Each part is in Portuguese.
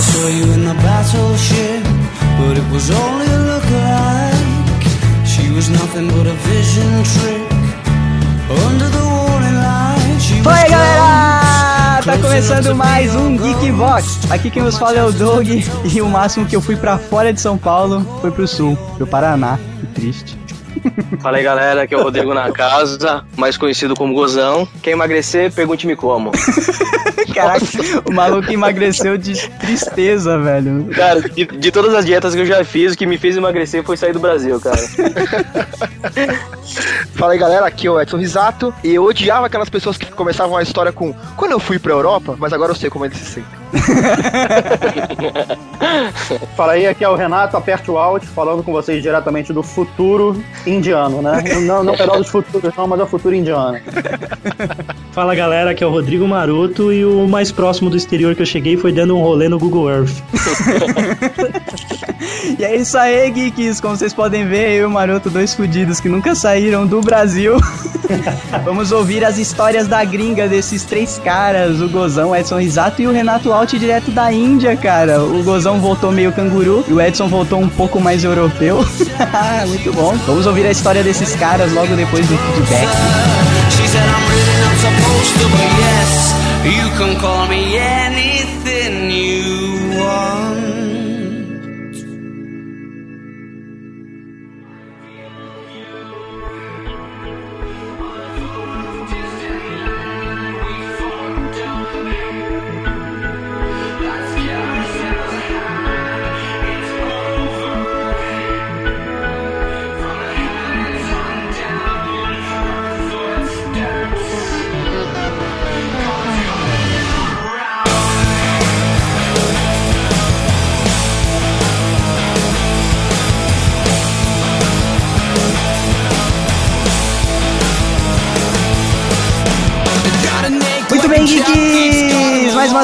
I saw you in the battleship, but it was only a look-alike. She was nothing but a vision trick. Under the warning light, she was Oi, galera! Tá começando mais um Geekbox. Aqui quem nos fala é o Doug e o máximo que eu fui pra fora de São Paulo foi pro sul, pro Paraná. Que triste. Fala aí galera, aqui é o Rodrigo na casa, mais conhecido como Gozão. Quer emagrecer? Pergunte-me como. Caraca, o maluco emagreceu de tristeza, velho. Cara, de, de todas as dietas que eu já fiz, o que me fez emagrecer foi sair do Brasil, cara. Fala aí galera, aqui é o Edson Risato e eu odiava aquelas pessoas que começavam a história com quando eu fui pra Europa, mas agora eu sei como eles se sentem. Fala aí, aqui é o Renato, aperte o alt, falando com vocês diretamente do futuro indiano, né? Não, não pedal dos futuros, não, mas é o futuro indiano. Fala galera, aqui é o Rodrigo Maroto e o mais próximo do exterior que eu cheguei foi dando um rolê no Google Earth. E é isso aí, geeks. Como vocês podem ver, eu e o Maroto, dois fudidos que nunca saíram do Brasil. Vamos ouvir as histórias da gringa desses três caras: o Gozão, o Edson Risato e o Renato Alt, direto da Índia, cara. O Gozão voltou meio canguru e o Edson voltou um pouco mais europeu. Muito bom. Vamos ouvir a história desses caras logo depois do feedback. She said, I'm really not supposed to, but yes, you can call me anything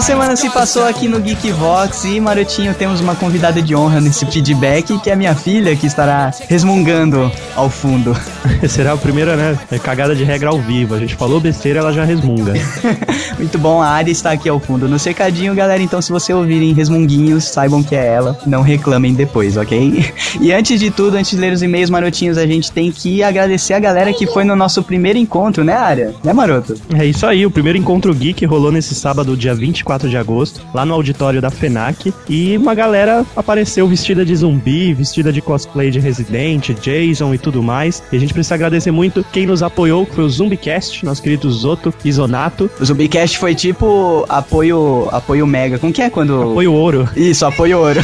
semana se passou aqui no Geekvox e, Marotinho, temos uma convidada de honra nesse feedback, que é a minha filha, que estará resmungando ao fundo. Será a primeira, né? É cagada de regra ao vivo. A gente falou besteira, ela já resmunga. Muito bom, a área está aqui ao fundo no cercadinho, galera. Então, se você ouvirem resmunguinhos, saibam que é ela. Não reclamem depois, ok? E antes de tudo, antes de ler os e-mails marotinhos, a gente tem que agradecer a galera que foi no nosso primeiro encontro, né, área? Né, maroto? É isso aí, o primeiro encontro geek rolou nesse sábado, dia 24 de agosto, lá no auditório da FENAC. E uma galera apareceu vestida de zumbi, vestida de cosplay de Resident, Jason e tudo mais. E a gente precisa agradecer muito quem nos apoiou, que foi o Zumbicast, nosso querido Zoto e Zonato. O Zumbicast foi tipo apoio apoio mega. Como que é quando. Apoio ouro. Isso, apoio ouro.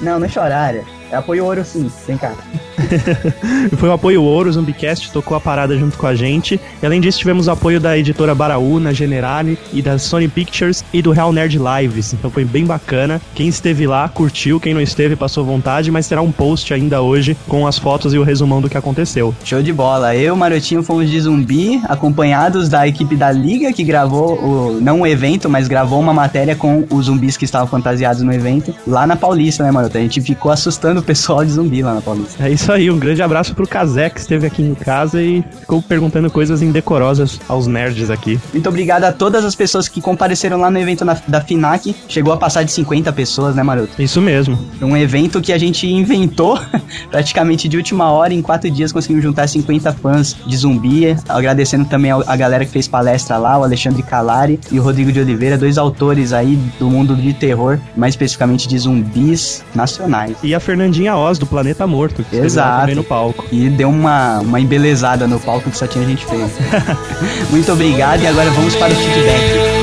Não, não é chorar, área. É apoio ouro sim, vem cá. Foi o apoio ouro, o Zumbicast tocou a parada junto com a gente. E além disso, tivemos o apoio da editora Baraúna, Generale e da Sony Pictures e do Real Nerd Lives. Então foi bem bacana. Quem esteve lá curtiu, quem não esteve passou vontade, mas terá um post ainda hoje com as fotos e o resumão do que aconteceu. Show de bola. Eu, Marotinho, fomos de zumbi, acompanhados da equipe da Liga, que gravou, o, não um evento, mas gravou uma matéria com os zumbis que estavam fantasiados no evento, lá na Paulista, né, Maroto? A gente ficou assustando o pessoal de zumbi lá na Paulista. É isso aí, um grande abraço pro Kazé que esteve aqui em casa e ficou perguntando coisas indecorosas aos nerds aqui. Muito obrigado a todas as pessoas que compareceram lá no evento na- da FINAC. Chegou a passar de 50 pessoas, né, Maroto? Isso mesmo. Um evento que a gente inventou praticamente de última hora. Em quatro dias conseguimos juntar 50 fãs de zumbi. Agradecendo também a galera que fez palestra lá, o Alexandre Calari e o Rodrigo de Oliveira, dois autores aí do mundo de terror, mais especificamente de zumbis nacionais. E a Fernandinha Oz, do Planeta Morto, que Exato. também no palco. E deu uma, uma embelezada no palco que só tinha gente feia. Muito obrigado e agora vamos para o feedback.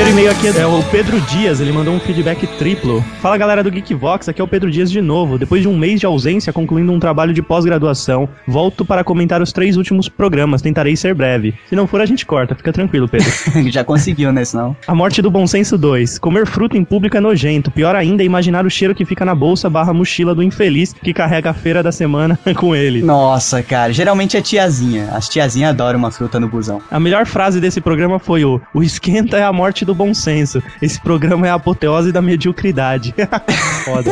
Primeiro e-mail aqui é o Pedro Dias, ele mandou um feedback triplo. Fala galera do Geekvox, aqui é o Pedro Dias de novo. Depois de um mês de ausência, concluindo um trabalho de pós-graduação, volto para comentar os três últimos programas. Tentarei ser breve. Se não for, a gente corta, fica tranquilo, Pedro. Já conseguiu, né? Senão. A Morte do Bom Senso 2. Comer fruta em público é nojento. Pior ainda é imaginar o cheiro que fica na bolsa barra mochila do infeliz que carrega a feira da semana com ele. Nossa, cara. Geralmente é tiazinha. As tiazinhas adoram uma fruta no busão. A melhor frase desse programa foi o O esquenta é a morte do bom senso. Esse programa é a apoteose da mediocridade. Foda.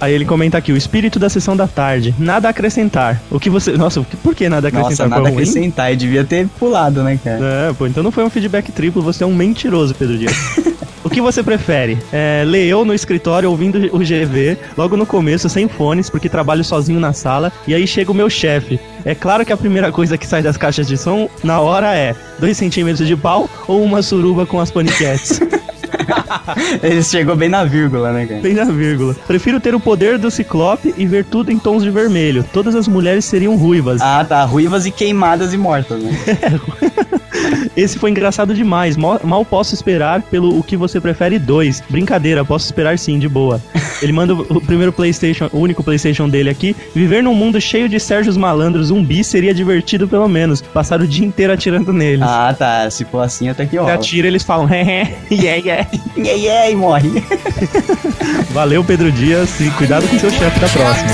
Aí ele comenta aqui, o espírito da sessão da tarde. Nada a acrescentar. O que você... Nossa, por que nada a acrescentar? Nossa, nada a acrescentar. Eu devia ter pulado, né, cara? É, pô, então não foi um feedback triplo, você é um mentiroso, Pedro Dias. O que você prefere? É, ler eu no escritório ouvindo o GV, logo no começo, sem fones, porque trabalho sozinho na sala, e aí chega o meu chefe. É claro que a primeira coisa que sai das caixas de som na hora é 2 centímetros de pau ou uma suruba com as paniquetes. Ele chegou bem na vírgula, né, cara? Bem na vírgula. Prefiro ter o poder do ciclope e ver tudo em tons de vermelho. Todas as mulheres seriam ruivas. Ah, tá. Ruivas e queimadas e mortas, né? Esse foi engraçado demais. Mal, mal posso esperar pelo O que você prefere 2. Brincadeira, posso esperar sim, de boa. Ele manda o primeiro PlayStation, o único PlayStation dele aqui. Viver num mundo cheio de Sérgios malandros zumbi seria divertido pelo menos. Passar o dia inteiro atirando neles. Ah, tá. Se for assim, até que rola. atira, eles falam, hehe, yeah, yeah. Yeah, yeah, e morre. Valeu, Pedro Dias, e cuidado com seu chefe da próxima.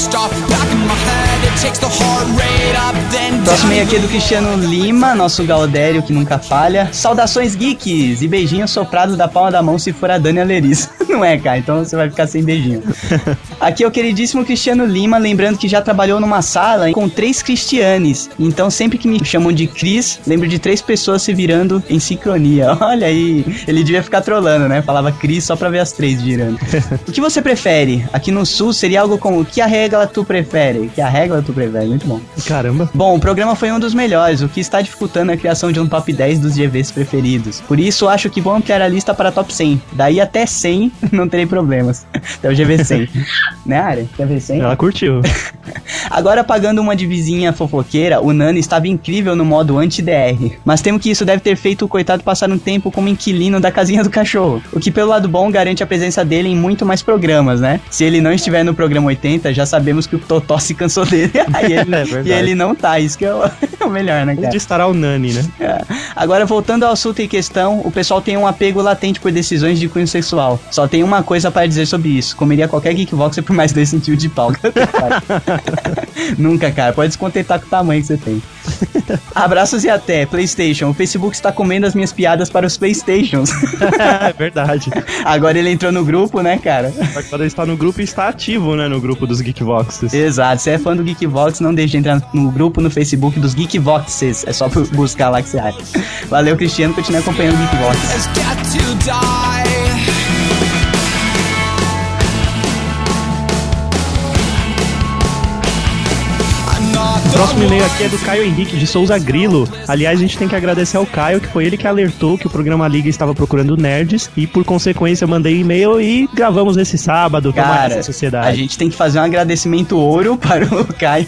Lost off. Back in my head, it takes the heart rate up, then Próximo e aqui é do Cristiano Lima, nosso Gaudério que nunca falha. Saudações geeks e beijinho soprado da palma da mão se for a Dani Aleriz. Não é, cara, então você vai ficar sem beijinho. Aqui é o queridíssimo Cristiano Lima, lembrando que já trabalhou numa sala com três cristianes. Então sempre que me chamam de Cris, lembro de três pessoas se virando em sincronia. Olha aí, ele devia ficar trolando, né? Falava Cris só pra ver as três girando. o que você prefere? Aqui no sul seria algo como que a regra tu prefere? Que a regra tu prefere? Muito bom. Caramba. Bom, o programa foi um dos melhores, o que está dificultando a criação de um top 10 dos GVs preferidos. Por isso, acho que vou ampliar a lista para top 100. Daí até 100, não terei problemas. Até o GV 100. né, Ari? GV 100? Ela curtiu. Agora, pagando uma divisinha fofoqueira, o Nani estava incrível no modo anti-DR. Mas temo que isso deve ter feito o coitado passar um tempo como inquilino da casinha do cachorro. O que, pelo lado bom, garante a presença dele em muito mais programas, né? Se ele não estiver no programa 80, já sabemos que o Totó se cansou dele. Aí ele, É e ele não tá, isso que é o, é o melhor, né, cara? Onde estará o Nani, né? É. Agora, voltando ao assunto em questão, o pessoal tem um apego latente por decisões de cunho sexual. Só tem uma coisa para dizer sobre isso. Comeria qualquer Geekboxer por mais dois centímetros de pau. Nunca, cara. Pode se contentar com o tamanho que você tem. Abraços e até. PlayStation. O Facebook está comendo as minhas piadas para os PlayStations. É verdade. Agora ele entrou no grupo, né, cara? Agora ele está no grupo e está ativo, né? No grupo dos Geekboxes. Exato. Se é fã do Geekvox, não deixe de entrar no grupo no Facebook dos Geekvoxes. É só buscar lá que você acha. Valeu, Cristiano. Continue acompanhando o Geekvox. Próximo e-mail aqui é do Caio Henrique de Souza Grilo. Aliás, a gente tem que agradecer ao Caio, que foi ele que alertou que o programa Liga estava procurando nerds. E por consequência, eu mandei e-mail e gravamos nesse sábado. Toma Cara, sociedade. a gente tem que fazer um agradecimento ouro para o Caio.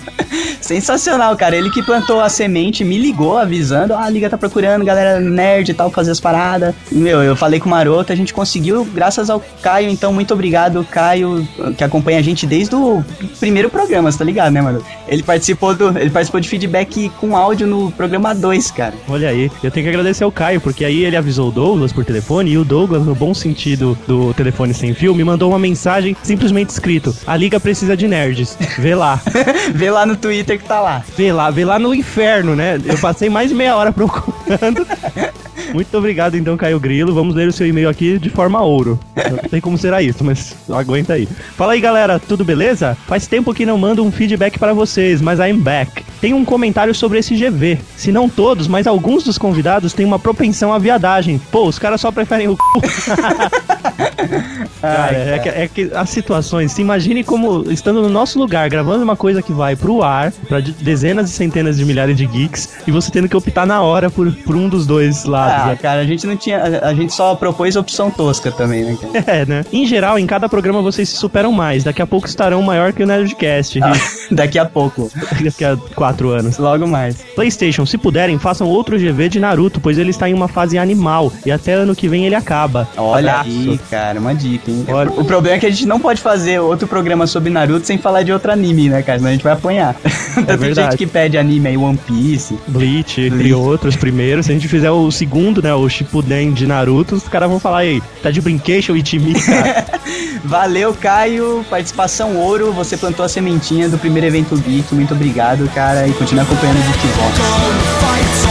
Sensacional, cara. Ele que plantou a semente, me ligou avisando: ah, a liga tá procurando galera nerd e tal, fazer as paradas. Meu, eu falei com o Maroto, a gente conseguiu, graças ao Caio. Então, muito obrigado, Caio, que acompanha a gente desde o primeiro programa, você tá ligado, né, mano? Ele participou do. Ele participou de feedback com áudio no programa 2, cara. Olha aí, eu tenho que agradecer ao Caio, porque aí ele avisou o Douglas por telefone e o Douglas, no bom sentido do telefone sem fio, me mandou uma mensagem simplesmente escrito: A Liga precisa de nerds. Vê lá. Vê lá no Twitter que tá lá. Vê lá, vê lá no inferno, né? Eu passei mais meia hora procurando. Muito obrigado, então, Caio Grilo. Vamos ler o seu e-mail aqui de forma ouro. Não sei como será isso, mas aguenta aí. Fala aí, galera, tudo beleza? Faz tempo que não mando um feedback para vocês, mas I'm back. Tem um comentário sobre esse GV. Se não todos, mas alguns dos convidados têm uma propensão à viadagem. Pô, os caras só preferem o c... Cara, é que, é que as situações, se imagine como estando no nosso lugar, gravando uma coisa que vai pro ar, pra de- dezenas e centenas de milhares de geeks, e você tendo que optar na hora por, por um dos dois lados. Ah, né? cara, a gente não tinha. A, a gente só propôs opção tosca também, né, cara? É, né? Em geral, em cada programa vocês se superam mais. Daqui a pouco estarão maior que o Nerdcast. Daqui a pouco. Daqui a quatro anos. Logo mais. PlayStation, se puderem, façam outro GV de Naruto, pois ele está em uma fase animal e até ano que vem ele acaba. Olha Abraço. aí, cara, uma dica, hein? Olha- O problema é que a gente não pode fazer outro programa sobre Naruto sem falar de outro anime, né, cara? Senão a gente vai apanhar. Tem verdade. gente que pede anime aí, One Piece. Bleach, entre outros primeiros. Se a gente fizer o segundo, né, o Shippuden de Naruto, os caras vão falar aí, tá de brincation time, cara. Valeu, Caio. Participação ouro. Você plantou a sementinha do primeiro evento Geek. Muito obrigado, cara. E continua acompanhando o. Fights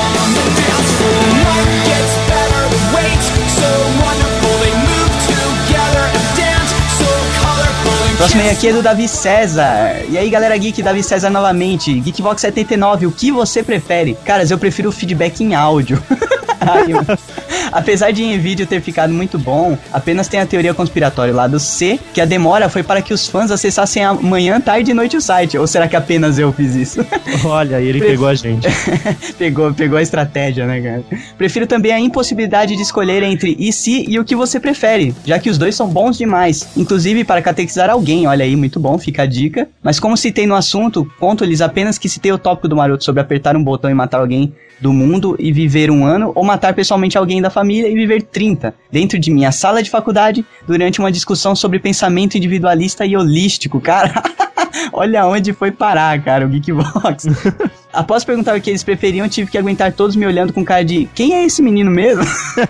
Próximo aí aqui é do Davi César. E aí, galera geek, Davi César novamente. Geekbox 79, o que você prefere? Caras, eu prefiro o feedback em áudio. Apesar de vídeo ter ficado muito bom, apenas tem a teoria conspiratória lá do C, que a demora foi para que os fãs acessassem amanhã, tarde e noite o site. Ou será que apenas eu fiz isso? Olha, ele pegou a gente. pegou, pegou a estratégia, né, cara? Prefiro também a impossibilidade de escolher entre e se e o que você prefere, já que os dois são bons demais. Inclusive para catequizar alguém, olha aí, muito bom, fica a dica. Mas como citei no assunto, conto-lhes apenas que citei o tópico do Maroto sobre apertar um botão e matar alguém do mundo e viver um ano, ou matar pessoalmente alguém da família e viver 30, dentro de minha sala de faculdade, durante uma discussão sobre pensamento individualista e holístico, cara. Olha onde foi parar, cara, o Geekbox. Após perguntar o que eles preferiam, tive que aguentar todos me olhando com cara de quem é esse menino mesmo?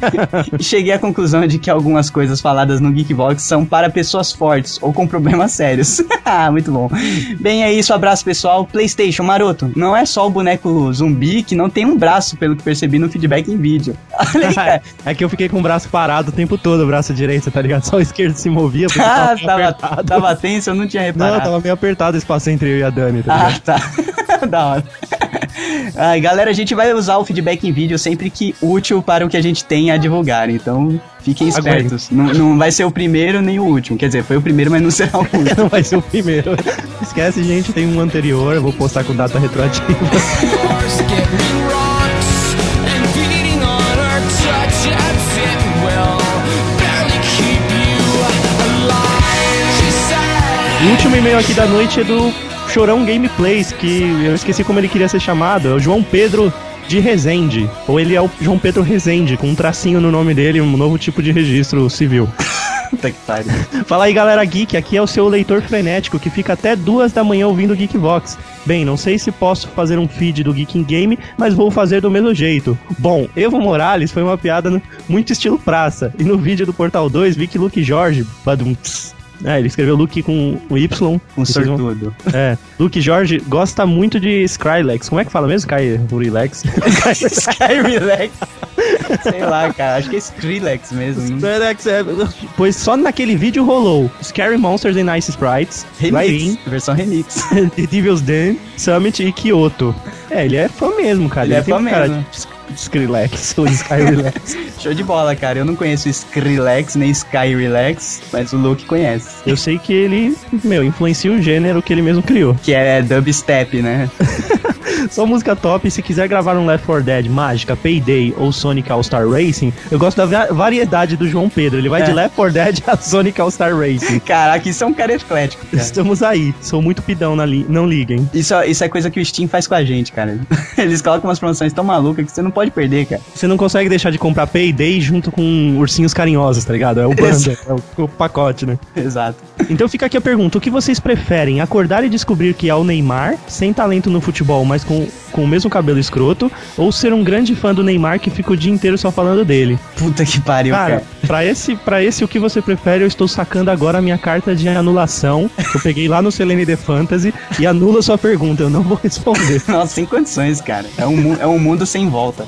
e cheguei à conclusão de que algumas coisas faladas no Geekbox são para pessoas fortes ou com problemas sérios. ah, muito bom. Bem, é isso, abraço pessoal. PlayStation, maroto, não é só o boneco zumbi que não tem um braço, pelo que percebi no feedback em vídeo. Olha aí. É que eu fiquei com o braço parado o tempo todo, o braço direito, tá ligado? Só o esquerdo se movia, porque Ah, tava tava, tava tenso, eu não tinha reparado. Não, tava meio apertado o espaço entre eu e a Dani, tá ligado? Ah, tá. da hora. Ai, galera, a gente vai usar o feedback em vídeo sempre que útil para o que a gente tem a divulgar. Então, fiquem espertos. Não, não vai ser o primeiro nem o último. Quer dizer, foi o primeiro, mas não será o último. Não vai ser o primeiro. Esquece, gente, tem um anterior, eu vou postar com data retroativa. O último e-mail aqui da noite é do Chorão Gameplays, que eu esqueci como ele queria ser chamado. É o João Pedro de Rezende. Ou ele é o João Pedro Rezende, com um tracinho no nome dele, um novo tipo de registro civil. Fala aí, galera geek, aqui é o seu leitor frenético que fica até duas da manhã ouvindo o Geekvox. Bem, não sei se posso fazer um feed do Geek in Game, mas vou fazer do mesmo jeito. Bom, Evo Morales foi uma piada muito estilo praça, e no vídeo do Portal 2 vi que Luke Jorge, badum, tss, é, ele escreveu Luke com o Y. Um vão- sortudo. É, Luke Jorge gosta muito de Skrillex. Como é que fala mesmo? Sky Relax? Sky Relax. Sei lá, cara. Acho que é Skrillex mesmo. Skrillex é... Pois só naquele vídeo rolou Scary Monsters and Nice Sprites, Remix. Versão remix. The Devil's Den, Summit e Kyoto. É, ele é fã mesmo, cara. Ele é tem fã cara mesmo. de Skrillex ou Sky Relax. Show de bola, cara. Eu não conheço Skrillex nem Sky Relax, mas o Luke conhece. Eu sei que ele, meu, influencia o gênero que ele mesmo criou. Que é dubstep, né? Só música top. Se quiser gravar um Left 4 Dead, Mágica, Payday ou Sonic All-Star Racing, eu gosto da va- variedade do João Pedro. Ele vai É. de Left 4 Dead a Sonic All-Star Racing. Caraca, isso é um cara eclético, cara. Estamos aí. Sou muito pidão, na li... não liguem. Isso, isso é coisa que o Steam faz com a gente, cara. Eles colocam umas promoções tão malucas que você não pode perder, cara. Você não consegue deixar de comprar Payday junto com ursinhos carinhosos, tá ligado? É o banda, é o, o pacote, né? Exato. Então fica aqui a pergunta: o que vocês preferem? Acordar e descobrir que é o Neymar, sem talento no futebol, mas com, com o mesmo cabelo escroto? Ou ser um grande fã do Neymar que fica o dia inteiro só falando dele? Puta que pariu, Cara, cara. pra esse, pra esse o que você prefere, eu estou sacando agora a minha carta de anulação, que eu peguei lá no Selene The Fantasy, e anula sua pergunta, eu não vou responder. Nossa, sem condições, cara. É um, é um mundo sem volta.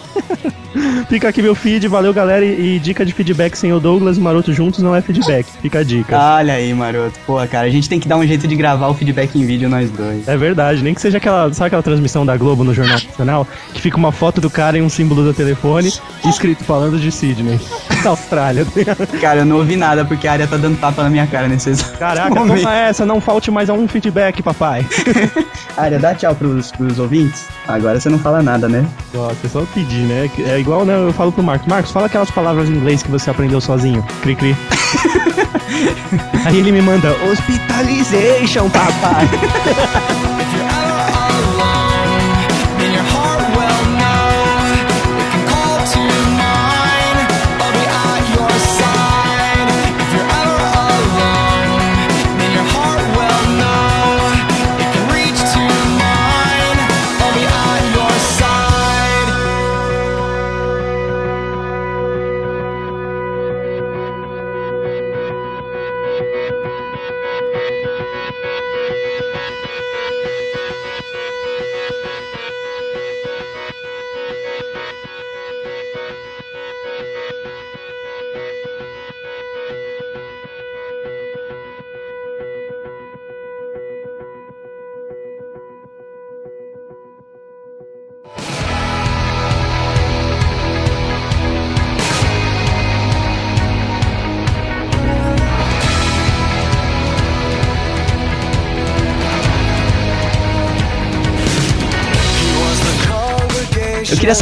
Fica aqui meu feed, valeu galera, e, e dica de feedback sem o Douglas e Maroto juntos não é feedback, fica a dica. Olha aí, maroto. Pô, cara, a gente tem que dar um jeito de gravar o feedback em vídeo, nós dois. É verdade, nem que seja aquela, sabe aquela transmissão da Globo no Jornal Nacional, que fica uma foto do cara e um símbolo do telefone, escrito falando de Sydney, da Austrália. Cara, eu não ouvi nada porque a área tá dando tapa na minha cara nesse exato Caraca, momento. toma essa, não falte mais a um feedback, papai. Área, dá tchau pros, pros ouvintes. Agora você não fala nada, né? Nossa, é só pedir, né? É igual, né? Eu falo pro Marcos, Marcos, fala aquelas palavras em inglês que você aprendeu sozinho. Cri cri. Aí ele me manda hospitalization, papai.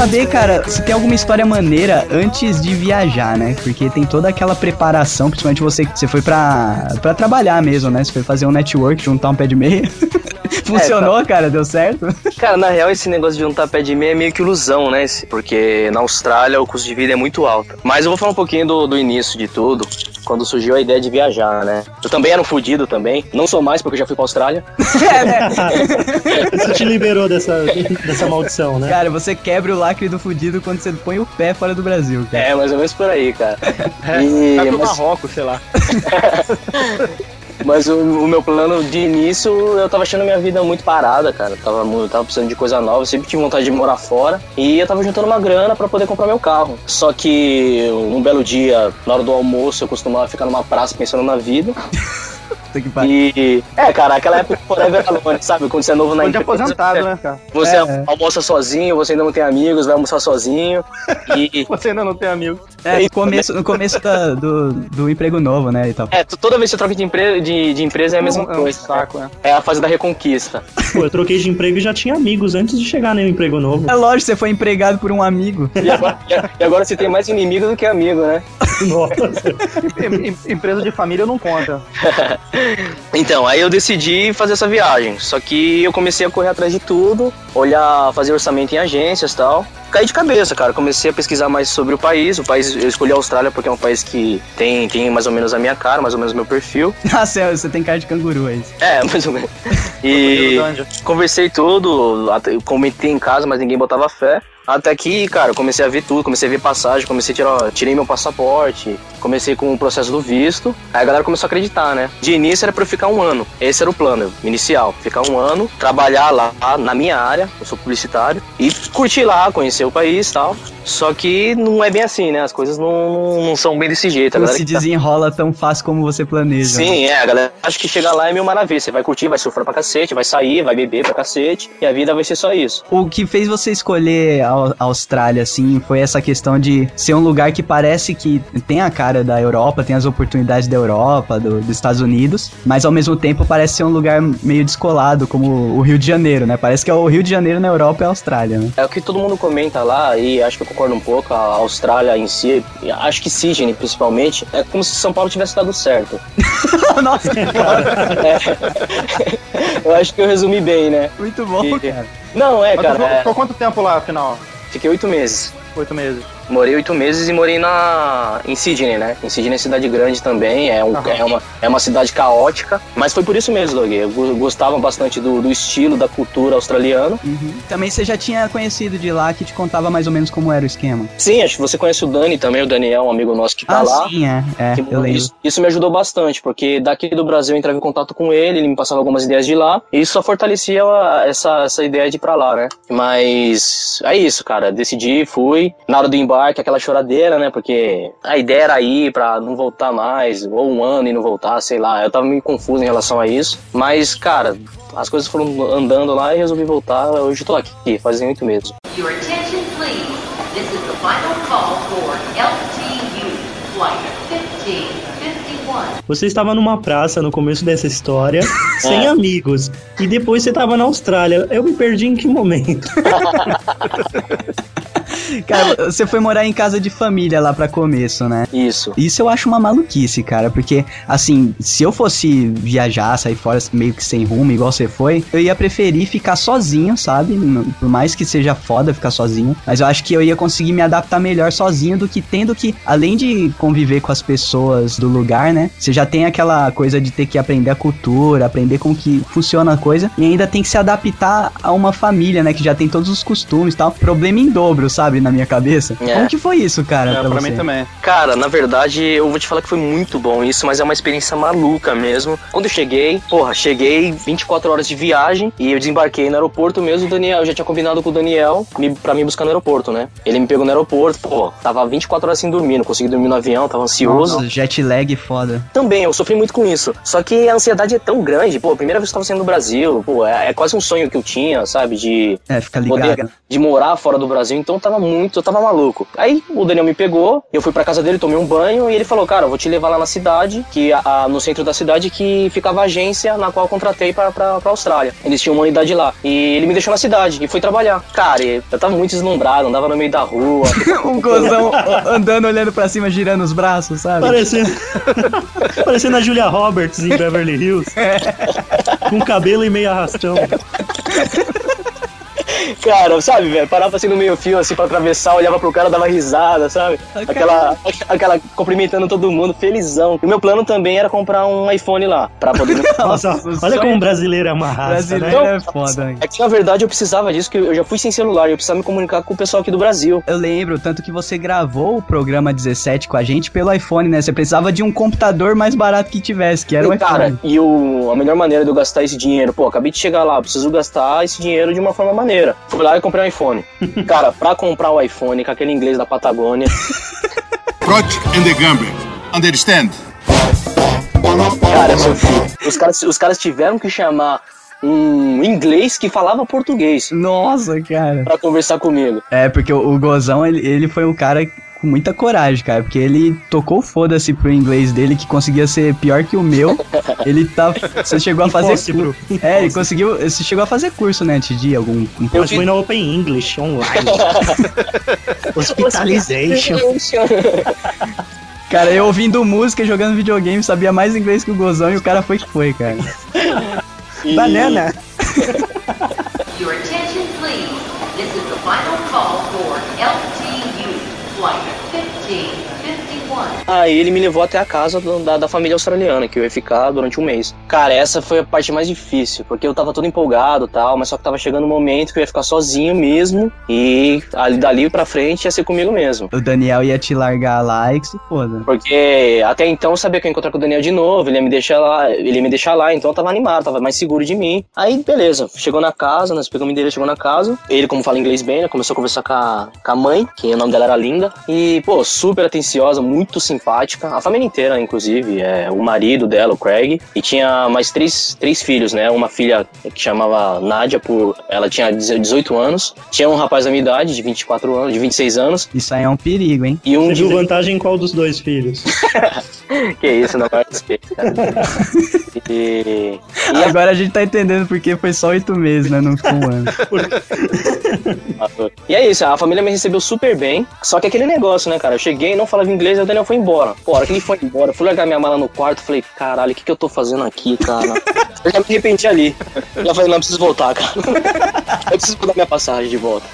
saber, cara, se tem alguma história maneira antes de viajar, né? Porque tem toda aquela preparação, principalmente você, você foi pra, pra trabalhar mesmo, né? Você foi fazer um network, juntar um pé de meia. Funcionou, cara? Deu certo? Cara, na real, esse negócio de juntar pé de meia é meio que ilusão, né? Porque na Austrália o custo de vida é muito alto. Mas eu vou falar um pouquinho do, do início de tudo, quando surgiu a ideia de viajar, né? Eu também era um fudido também. Não sou mais porque eu já fui pra Austrália. Isso te liberou dessa, dessa maldição, né? Cara, você quebra o lacre do fudido quando você põe o pé fora do Brasil, cara. É, mais ou menos por aí, cara. E, Vai pro mas Marrocos, sei lá. mas o, o meu plano de início, eu tava achando minha vida muito parada, cara. Eu tava, eu tava precisando de coisa nova, eu sempre tive vontade de morar fora. E eu tava juntando uma grana pra poder comprar meu carro. Só que um belo dia, na hora do almoço, eu costumava ficar numa praça pensando na vida. E. É, cara, aquela época forever alone, sabe? Quando você é novo na Onde é empresa. aposentado, né, cara? Você É. almoça sozinho, você ainda não tem amigos, vai almoçar sozinho. E. Você ainda não tem amigo. É, no começo, no começo da- do, do emprego novo, né, e tal. É, toda vez que você troca de, empre... de, de empresa é a mesma É um coisa. saco, né? É a fase da reconquista. Pô, eu troquei de emprego e já tinha amigos antes de chegar no emprego novo. É lógico, você foi empregado por um amigo. E agora, e agora você tem mais inimigo do que amigo, né? Nossa. Em- em- Empresa de família não conta. Então, aí eu decidi fazer essa viagem. Só que eu comecei a correr atrás de tudo, olhar, fazer orçamento em agências e tal. Caí de cabeça, cara. Comecei a pesquisar mais sobre o país. O país, eu escolhi a Austrália porque é um país que tem, tem mais ou menos a minha cara, mais ou menos o meu perfil. Nossa, você tem cara de canguru, é isso. É, mais ou menos. E Dungeon. conversei tudo, comentei em casa, mas ninguém botava fé. Até que, cara, comecei a ver tudo, comecei a ver passagem, comecei a tirar, tirei meu passaporte, comecei com o processo do visto. Aí a galera começou a acreditar, né? De início era pra eu ficar um ano. Esse era o plano inicial. Ficar um ano, trabalhar lá na minha área, eu sou publicitário, e curtir lá, conhecer o país e tal. Só que não é bem assim, né? As coisas não, não são bem desse jeito. Não se tá- desenrola tão fácil como você planeja. né? Sim, é, a galera acha que chegar lá é mil maravilha. Você vai curtir, vai surfar pra cacete, vai sair, vai beber pra cacete, e a vida vai ser só isso. O que fez você escolher a a Austrália, assim, foi essa questão de ser um lugar que parece que tem a cara da Europa, tem as oportunidades da Europa, do- dos Estados Unidos, mas ao mesmo tempo parece ser um lugar meio descolado, como o Rio de Janeiro, né? Parece que é o Rio de Janeiro na Europa é a Austrália, né? É o que todo mundo comenta lá, e acho que eu concordo um pouco, a Austrália em si, e acho que Sydney principalmente, é como se São Paulo tivesse dado certo. Nossa, É. eu acho que eu resumi bem, né? muito bom, E- cara. Não, é, Mas cara, ficou, é, ficou quanto tempo lá, afinal? fiquei oito meses. Oito meses. Morei oito meses e morei na em Sydney, né? Em Sydney é cidade grande também, é, um, Aham. é, uma, é uma cidade caótica, mas foi por isso mesmo, Doug. Eu go- gostava bastante do, do estilo, da cultura australiana. Uhum. Também você já tinha conhecido de lá que te contava mais ou menos como era o esquema. Sim, acho que você conhece o Dani também, o Daniel, um amigo nosso que tá ah, lá. sim, é, é, Que eu. Isso, isso me ajudou bastante, porque daqui do Brasil eu entrava em contato com ele, ele me passava algumas ideias de lá, e isso só fortalecia essa, essa ideia de ir pra lá, né? Mas é isso, cara. Decidi, fui. Na hora do embarque, aquela choradeira, né? Porque a ideia era ir pra não voltar mais, ou um ano e não voltar, sei lá. Eu tava meio confuso em relação a isso. Mas, cara, as coisas foram andando lá e resolvi voltar. Hoje eu tô aqui, fazem oito meses. Your attention, please. This is the final call for LTU Flight 1551. Você estava numa praça no começo dessa história, sem amigos. E depois você estava na Austrália. Eu me perdi em que momento? Cara, você foi morar em casa de família lá pra começo, né? Isso. Isso eu acho uma maluquice, cara, porque, assim, se eu fosse viajar, sair fora meio que sem rumo, igual você foi, eu ia preferir ficar sozinho, sabe? Por mais que seja foda ficar sozinho, mas eu acho que eu ia conseguir me adaptar melhor sozinho do que tendo que, além de conviver com as pessoas do lugar, né? Você já tem aquela coisa de ter que aprender a cultura, aprender como que funciona a coisa, e ainda tem que se adaptar a uma família, né? Que já tem todos os costumes e tal. Problema em dobro, sabe? Na minha cabeça. É. Como que foi isso, cara? É, pra pra você? mim também. Cara, na verdade, eu vou te falar que foi muito bom isso, mas é uma experiência maluca mesmo. Quando eu cheguei, porra, cheguei 24 horas de viagem e eu desembarquei no aeroporto mesmo. O Daniel, eu já tinha combinado com o Daniel me, pra me buscar no aeroporto, né? Ele me pegou no aeroporto, pô, tava 24 horas sem dormir, não consegui dormir no avião, tava ansioso. Nossa, jet lag foda. Também, eu sofri muito com isso. Só que a ansiedade é tão grande, pô, a primeira vez que eu tava saindo do Brasil, pô, é, é quase um sonho que eu tinha, sabe? De É, fica poder ligado. de morar fora do Brasil, então tava muito, eu tava maluco. Aí o Daniel me pegou, eu fui pra casa dele, tomei um banho e ele falou, cara, eu vou te levar lá na cidade, que a- a- no centro da cidade que ficava a agência na qual eu contratei pra, pra, pra Austrália. Eles tinham uma unidade lá. E ele me deixou na cidade e foi trabalhar. Cara, eu tava muito deslumbrado, andava no meio da rua. Um gozão andando, olhando pra cima, girando os braços, sabe? Parecendo, parecendo a Julia Roberts em Beverly Hills. Com cabelo e meio arrastão. Cara, sabe, velho? Parava assim no meio fio, assim, pra atravessar, olhava pro cara, dava risada, sabe? Aquela, aquela cumprimentando todo mundo, felizão. E o meu plano também era comprar um iPhone lá, pra poder... Nossa, olha como um brasileiro é uma raça, Brasileiro né? é foda, hein? É que na verdade eu precisava disso, que eu já fui sem celular, e eu precisava me comunicar com o pessoal aqui do Brasil. Eu lembro, tanto que você gravou o programa 17 com a gente pelo iPhone, né? Você precisava de um computador mais barato que tivesse, que era o E, cara, iPhone. e o, a melhor maneira de eu gastar esse dinheiro, pô, acabei de chegar lá, preciso gastar esse dinheiro de uma forma maneira. Fui lá e comprei um iPhone. cara, pra comprar o iPhone com aquele inglês da Patagônia, Crotch and the Gambler. Understand? cara, eu sofri. Os caras, os caras tiveram que chamar um inglês que falava português Nossa, cara. pra conversar comigo. É, porque o, o Gozão, ele, ele foi um cara com muita coragem, cara. Porque ele tocou foda-se pro inglês dele, que conseguia ser pior que o meu. Ele tá. Você chegou a fazer. Impossible. É, ele conseguiu. Você chegou a fazer curso, né, Tidi? Algum. um- Eu Mas foi na Open English online. Hospitalization. Cara, eu ouvindo música e jogando videogame, sabia mais inglês que o Gozão e o cara foi que foi, cara. E- Banana. Your attention, please. This is the final call for LTU, flight 1551. Aí ele me levou até a casa da, da família australiana, que eu ia ficar durante um mês. Cara, essa foi a parte mais difícil, porque eu tava todo empolgado e tal, mas só que tava chegando um momento que eu ia ficar sozinho mesmo, e ali, dali pra frente ia ser comigo mesmo. O Daniel ia te largar lá e que se foda. Porque até então eu sabia que eu ia encontrar com o Daniel de novo, ele ia me deixar lá, ele ia me deixar lá, então eu tava animado, tava mais seguro de mim. Aí, beleza, chegou na casa, nós pegamos dele, chegou na casa. Ele, como fala inglês bem, né, começou a conversar com a, com a mãe, que o nome dela era Linda. E, pô, super atenciosa, muito simpática. A família inteira, inclusive, é, o marido dela, o Craig. E tinha mais três, três filhos, né? Uma filha que chamava Nádia, por, ela tinha 18 anos. Tinha um rapaz da minha idade, de 24 anos, de 26 anos. Isso aí é um perigo, hein? E um Você de viu vantagem em qual dos dois filhos? Que isso, não vai respeito, cara. E, e Agora a gente tá entendendo porque foi só oito meses, né? Não ficou um ano. E é isso, a família me recebeu super bem. Só que aquele negócio, né, cara? Eu cheguei, não falava inglês, aí o Daniel foi embora. Pô, a hora que ele foi embora, eu fui largar minha mala no quarto, falei, caralho, o que, que eu tô fazendo aqui, cara? Eu já me arrependi ali. Já falei, não, preciso voltar, cara. Eu preciso mudar minha passagem de volta.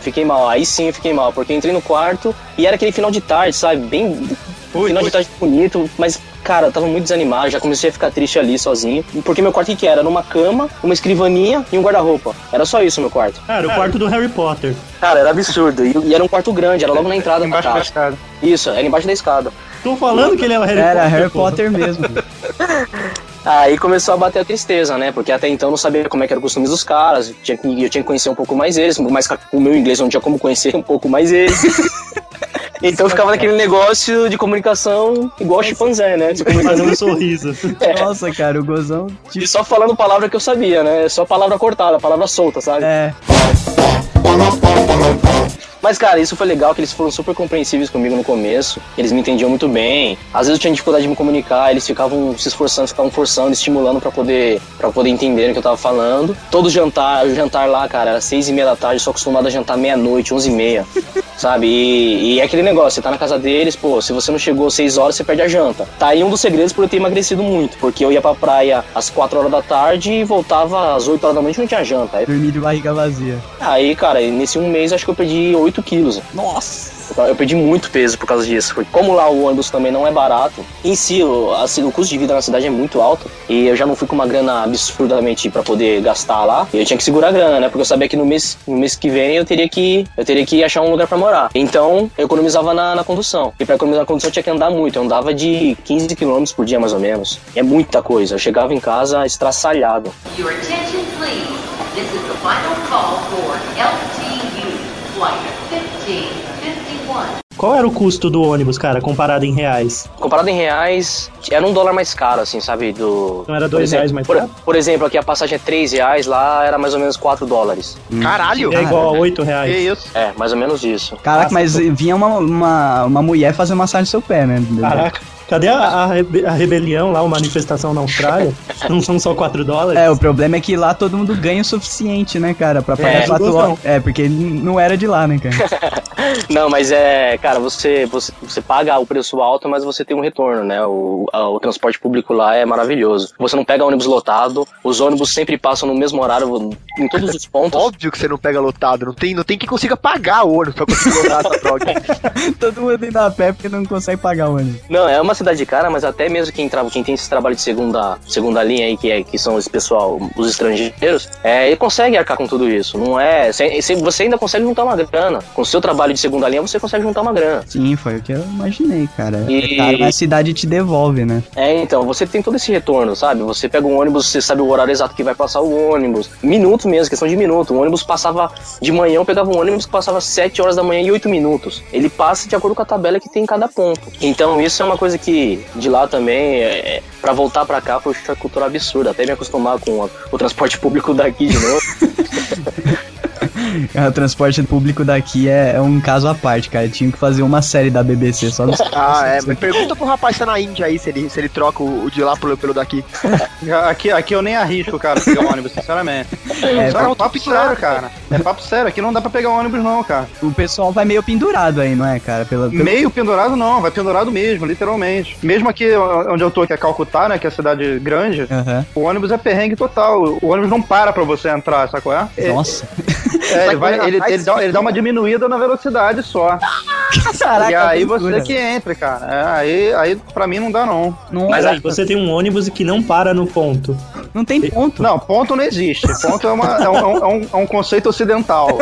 Fiquei mal, aí sim eu fiquei mal, porque entrei no quarto e era aquele final de tarde, sabe? Bem. Final de tarde bonito, mas. Cara, eu tava muito desanimado, já comecei a ficar triste ali sozinho. Porque meu quarto o que que era? Era uma cama, uma escrivaninha e um guarda-roupa. Era só isso o meu quarto. Cara, o quarto do Harry Potter. Cara, era absurdo. E, e era um quarto grande, era logo na entrada da Embaixo da casa. escada. Isso, era embaixo da escada. Tô falando que ele é o Harry Era Potter. Harry pô. Potter mesmo. Aí começou a bater a tristeza, né? Porque até então eu não sabia como é que eram os costumes dos caras. Eu tinha, que- eu tinha que conhecer um pouco mais eles, mas com o meu inglês eu não tinha como conhecer um pouco mais eles. então eu ficava naquele negócio de comunicação igual chimpanzé, né? Se comunicando- Fazendo um sorriso. Nossa, cara, o Gozão. E Tipo, só falando palavra que eu sabia, né? Só palavra cortada, palavra solta, sabe? é. Mas, cara, isso foi legal, que eles foram super compreensíveis comigo no começo. Eles me entendiam muito bem. Às vezes eu tinha dificuldade de me comunicar, eles ficavam se esforçando, ficavam forçando, estimulando pra poder para poder entenderem o que eu tava falando. Todo jantar, o jantar lá, cara, era seis e meia da tarde, sou acostumado a jantar meia-noite, onze e meia. Sabe? E, e é aquele negócio, você tá na casa deles, pô, se você não chegou às seis horas, você perde a janta. Tá aí um dos segredos por eu ter emagrecido muito, porque eu ia pra praia às quatro horas da tarde e voltava às oito horas da noite e não tinha janta. Aí, Dormir de barriga vazia. aí, cara, nesse um mês acho que eu perdi 8 quilos. Nossa! Eu perdi muito peso por causa disso. Porque como lá o ônibus também não é barato, em si o, assim, o custo de vida na cidade é muito alto. E eu já não fui com uma grana absurdamente pra poder gastar lá. E eu tinha que segurar a grana, né? Porque eu sabia que no mês, no mês que vem eu teria que eu teria que achar um lugar pra morar. Então eu economizava na, na condução. E pra economizar na condução eu tinha que andar muito. Eu andava de 15 km por dia mais ou menos. É muita coisa. Eu chegava em casa estraçalhado. Your attention, please. This is the final call for LTU, flight 1551. Qual era o custo do ônibus, cara, comparado em reais? Comparado em reais, era um dólar mais caro, assim, sabe? Do, Não era por dois exemplo- reais mais por, caro? por exemplo, aqui a passagem é 3 reais, lá era mais ou menos 4 dólares. Caralho! É igual a 8 reais. Que isso? É, mais ou menos isso. Caraca, Nossa, mas vinha uma, uma, uma mulher fazer massagem no seu pé, né? Caraca. Cadê a, a a rebelião lá, a manifestação na Austrália? Não são só 4 dólares? É, o problema é que lá todo mundo ganha o suficiente, né, cara, pra pagar É, quatro gozão. horas. É, porque não era de lá, né, cara? Não, mas é, cara, você, você, você paga o preço alto, mas você tem um retorno, né? O, a- o transporte público lá é maravilhoso. Você não pega ônibus lotado, os ônibus sempre passam no mesmo horário em todos os pontos. Óbvio que você não pega lotado, não tem, não tem quem consiga pagar o ônibus pra conseguir lotar essa droga. todo mundo indo a pé porque não consegue pagar o ônibus. Não, é uma cidade cara, mas até mesmo quem, quem tem esse trabalho de segunda, segunda linha aí, que, é, que são esse pessoal, os estrangeiros, é, ele consegue arcar com tudo isso. Não é. cê- cê- Você ainda consegue juntar uma grana. Com o seu trabalho de segunda linha, você consegue juntar uma grana. Sim, foi o que eu imaginei, cara. E- É caro, mas a cidade te devolve, né? É, então, você tem todo esse retorno, sabe? Você pega um ônibus, você sabe o horário exato que vai passar o ônibus. Minutos mesmo, questão de minuto. O ônibus passava de manhã, eu pegava um ônibus que passava 7 horas da manhã e 8 minutos. Ele passa de acordo com a tabela que tem em cada ponto. Então, isso é uma coisa que de lá também, é, para voltar pra cá, foi uma cultura absurda. Até me acostumar com o transporte público daqui de novo. O transporte público daqui é, é um caso à parte, cara. Tinha que fazer uma série da BBC só dos Ah, é. Mas pergunta pro rapaz que tá na Índia aí se ele, se ele troca o, o de lá pelo, pelo daqui. Aqui, aqui eu nem arrisco, cara, pegar um ônibus, sinceramente. É, É, é papo sério, cara. É papo sério. Aqui não dá pra pegar um ônibus, não, cara. O pessoal vai meio pendurado aí, não é, cara? Pela, pelo- Meio pendurado, não. Vai pendurado mesmo, literalmente. Mesmo aqui onde eu tô, que é Calcutá, né? Que é a cidade grande. Aham. O ônibus é perrengue total. O ônibus não para pra você entrar, sabe qual é? É, Nossa. é, ele, vai, ele, ele dá, ele dá uma diminuída na velocidade só. Caraca, e aí você que entra, cara. É, aí, aí pra mim não dá, não. Não, Mas aí, você tem um ônibus que não para no ponto. não tem ponto. Não, ponto não existe. Ponto é, uma- é um, é um- é um conceito ocidental.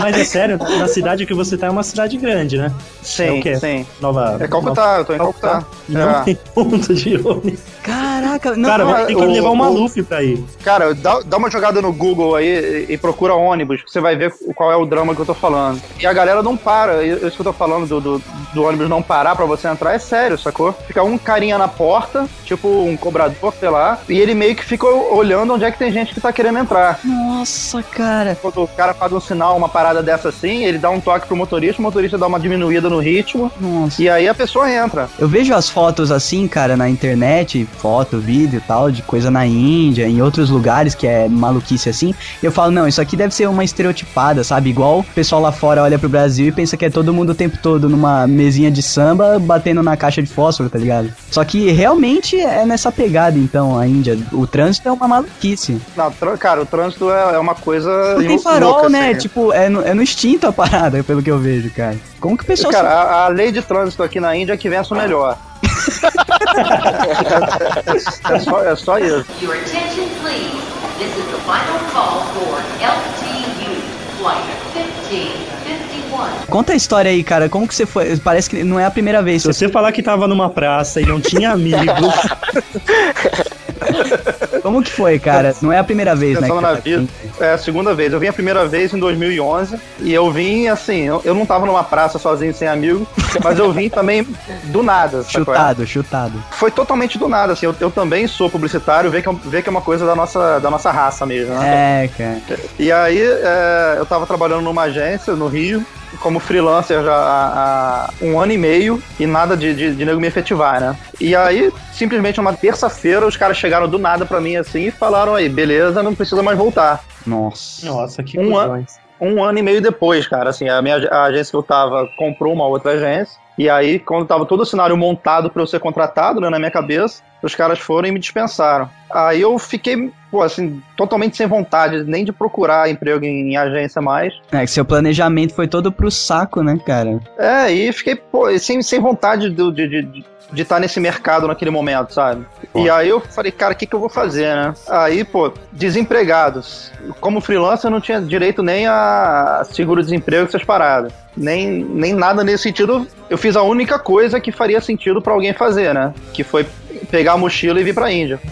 Mas é sério, na cidade que você tá é uma cidade grande, né? é Sim, o quê? sim. Nova. É Calcutá, eu tô em Calcutá. E não É. tem ponto de ônibus. Caraca, não. Cara, vai ter que o- levar o o- Maluf pra ir. Cara, dá, dá uma jogada no Google aí e, e procura ônibus, que você vai ver qual é o drama que eu tô falando. E a galera não para. E Isso que eu tô falando do, do, do ônibus não parar pra você entrar é sério, sacou? Fica um carinha na porta, tipo um cobrador, sei lá, e ele meio que fica olhando onde é que tem gente que tá querendo entrar. Nossa, cara. Quando o cara faz um sinal, uma parada dessa assim, ele dá um toque pro motorista, o motorista dá uma diminuída no ritmo, Nossa. e aí a pessoa entra. Eu vejo as fotos assim, cara, na internet, foto, vídeo e tal, de coisa na Índia, em outros lugares que é maluquice assim. Eu falo, não, isso aqui deve ser uma estereotipada, sabe? Igual o pessoal lá fora olha pro Brasil e pensa que é todo mundo o tempo todo numa mesinha de samba batendo na caixa de fósforo, tá ligado? Só que realmente é nessa pegada, então, a Índia. O trânsito é uma maluquice. Não, cara, o trânsito é, é uma coisa. Não tem louca, farol, né? assim. Tipo, é no, é no instinto a parada, pelo que eu vejo, cara. Como que o pessoal Cara, a, a lei de trânsito aqui na Índia é que vença o melhor. É, só, é só isso. Your attention, please. This is the final call for LTU, flight 1551. Conta a história aí, cara. Como que você foi? Parece que não é a primeira vez. Se você falar que tava numa praça e não tinha amigos, Como que foi, cara? Não é a primeira vez, né? Pensando que na vida. É a segunda vez. Eu vim a primeira vez em 2011 e eu vim assim. Eu, eu não tava numa praça sozinho, sem amigo, mas eu vim também do nada. é? Chutado, chutado. Foi totalmente do nada. Assim, eu, eu também sou publicitário, vê que, é- vê que é uma coisa da nossa, da nossa raça mesmo, né? É, cara. E aí é, eu tava trabalhando numa agência no Rio, como freelancer já há, há um ano e meio, e nada de, de, de nego me efetivar, né? E aí, simplesmente uma terça-feira, os caras chegaram do nada pra mim assim e falaram aí, beleza, não precisa mais voltar. Nossa. nossa, que Um ano. cuzões. Um ano e meio depois, cara, assim, a minha a agência que eu tava comprou uma outra agência. E aí, quando tava todo o cenário montado pra eu ser contratado, né, na minha cabeça, os caras foram e me dispensaram. Aí eu fiquei, pô, assim, totalmente sem vontade, nem de procurar emprego em, em agência mais. É, que seu planejamento foi todo pro saco, né, cara? É, e fiquei, pô, sem, sem vontade de estar de, de estar nesse mercado naquele momento, sabe? E aí eu falei, cara, o que, que eu vou fazer, né? Aí, pô, desempregados. Como freelancer, eu não tinha direito nem a seguro-desemprego, essas paradas. Nem, nem nada nesse sentido. Eu fiz a única coisa que faria sentido pra alguém fazer, né? Que foi pegar a mochila e vir pra Índia.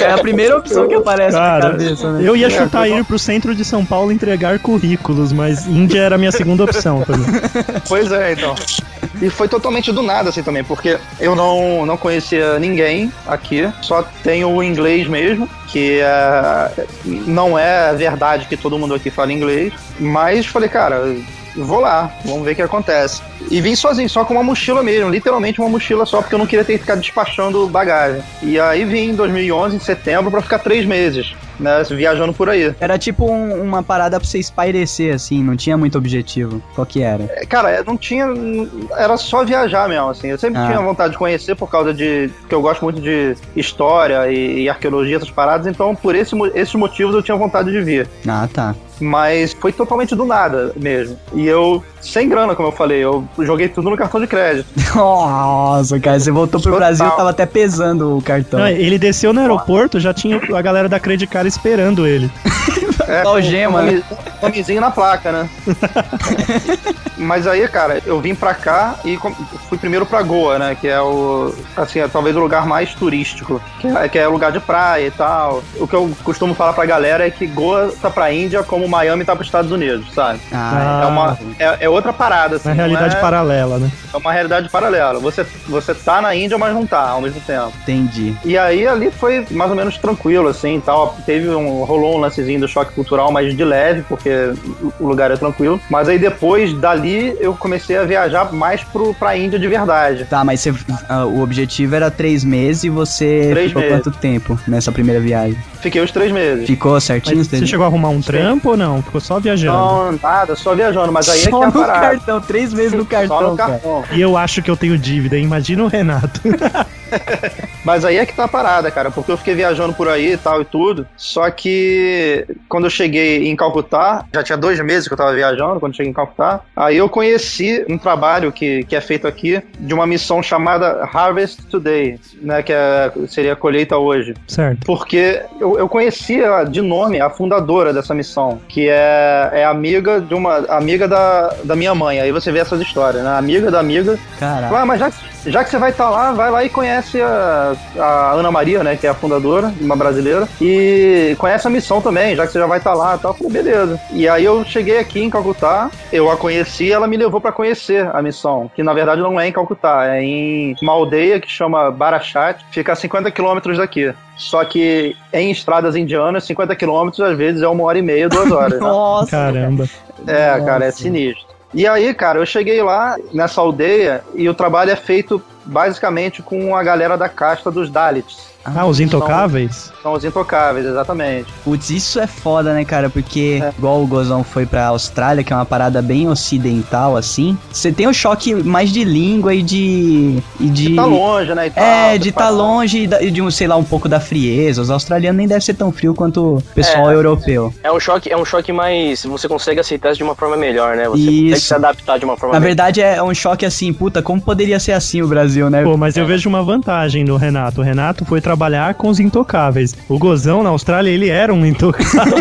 É a primeira opção que aparece na Cara, cabeça, né? eu ia chutar ir pro centro de São Paulo entregar currículos, mas Índia era a minha segunda opção também. Pois é, então. E foi totalmente do nada, assim, também, porque eu não, não conhecia ninguém aqui, só tenho o inglês mesmo, que é, não é verdade que todo mundo aqui fala inglês, mas falei, cara, vou lá, vamos ver o que acontece. E vim sozinho, só com uma mochila mesmo, literalmente uma mochila só, porque eu não queria ter que ficar despachando bagagem. E aí vim em 2011, em setembro, pra ficar três meses, né, viajando por aí. Era tipo um- uma parada pra você espairecer, assim, não tinha muito objetivo. Qual que era? É, Cara, eu não tinha. Era só viajar mesmo, assim. Eu sempre Ah. tinha vontade de conhecer por causa de. que eu gosto muito de história e, e arqueologia, essas paradas. Então, por esse, esses motivos, eu tinha vontade de vir. Ah, tá. Mas foi totalmente do nada mesmo. E eu, sem grana, como eu falei, eu joguei tudo no cartão de crédito. Nossa, cara, você voltou pro Total. Brasil, tava até pesando o cartão. Não, ele desceu no aeroporto, já tinha a galera da Credit Card esperando ele. É, Dá o gema, né? um nomezinho na placa, né? Mas aí, cara, eu vim pra cá e fui primeiro pra Goa, né? Que é o, assim, é talvez o lugar mais turístico. Que é, que é lugar de praia e tal. O que eu costumo falar pra galera é que Goa tá pra Índia como Miami tá pros Estados Unidos, sabe? Ah, É, uma, é, é outra parada, assim. Na não realidade é, paralela, né? é uma realidade paralela. Você, você tá na Índia, mas não tá ao mesmo tempo. entendi. E aí ali foi mais ou menos tranquilo, assim, tal. Teve um. rolou um lancezinho do choque cultural, mas de leve, porque o lugar é tranquilo. Mas aí depois dali eu comecei a viajar mais pro, pra Índia de verdade. Tá, mas você, ah, o objetivo era três meses e você Três ficou meses. quanto tempo nessa primeira viagem? Fiquei os três meses. Ficou certinho? Mas você chegou a arrumar um trampo ou não? Ficou só viajando? Não, nada, só viajando, mas aí é que Só é a no parada. cartão, três meses no Só cartão, no cara. cartão. E eu acho que eu tenho dívida, hein? imagina o Renato. Mas aí é que tá a parada, cara, porque eu fiquei viajando por aí e tal e tudo. Só que quando eu cheguei em Calcutá, já tinha dois meses que eu tava viajando, quando eu cheguei em Calcutá, aí eu conheci um trabalho que, que é feito aqui de uma missão chamada Harvest Today, né? Que é, seria colheita hoje. certo. Porque eu, eu conhecia de nome a fundadora dessa missão, que é, é amiga de uma amiga da, da minha mãe. Aí você vê essas histórias, né? Amiga da amiga Caraca. ah, mas já, já que você vai estar lá, vai lá e conhece a, a Ana Maria, né? Que é a fundadora, uma brasileira. E conhece a missão também, já que você já vai estar lá e tal. Eu falei, beleza. E aí eu cheguei aqui em Calcutá, eu a conheci e ela me levou pra conhecer a missão. Que na verdade não é em Calcutá, é em uma aldeia que chama Barachat, fica a 50 quilômetros daqui. Só que em estradas indianas, 50 quilômetros às vezes é uma hora e meia, duas horas. né? Nossa. Caramba. É, Nossa. cara, é sinistro. E aí, cara, eu cheguei lá nessa aldeia e o trabalho é feito basicamente com a galera da casta dos Dalits. Ah, os intocáveis? São os intocáveis, exatamente. Putz, isso é foda, né, cara? Porque, É. igual o Gozão foi pra Austrália, que é uma parada bem ocidental, assim, você tem o choque mais de língua e de. E de Tá longe, né? e tal, É, de tá estar longe e de, um, sei lá, um pouco da frieza. Os australianos nem devem ser tão frio quanto o pessoal É. europeu. É um choque, é um choque mais. Você consegue aceitar isso de uma forma melhor, né? Você consegue Isso. se adaptar de uma forma Na melhor. verdade, é um choque assim, puta, como poderia ser assim o Brasil, né? Pô, mas eu vejo uma vantagem no Renato. O Renato foi trabalhar com os intocáveis. O Gozão na Austrália, ele era um intocável.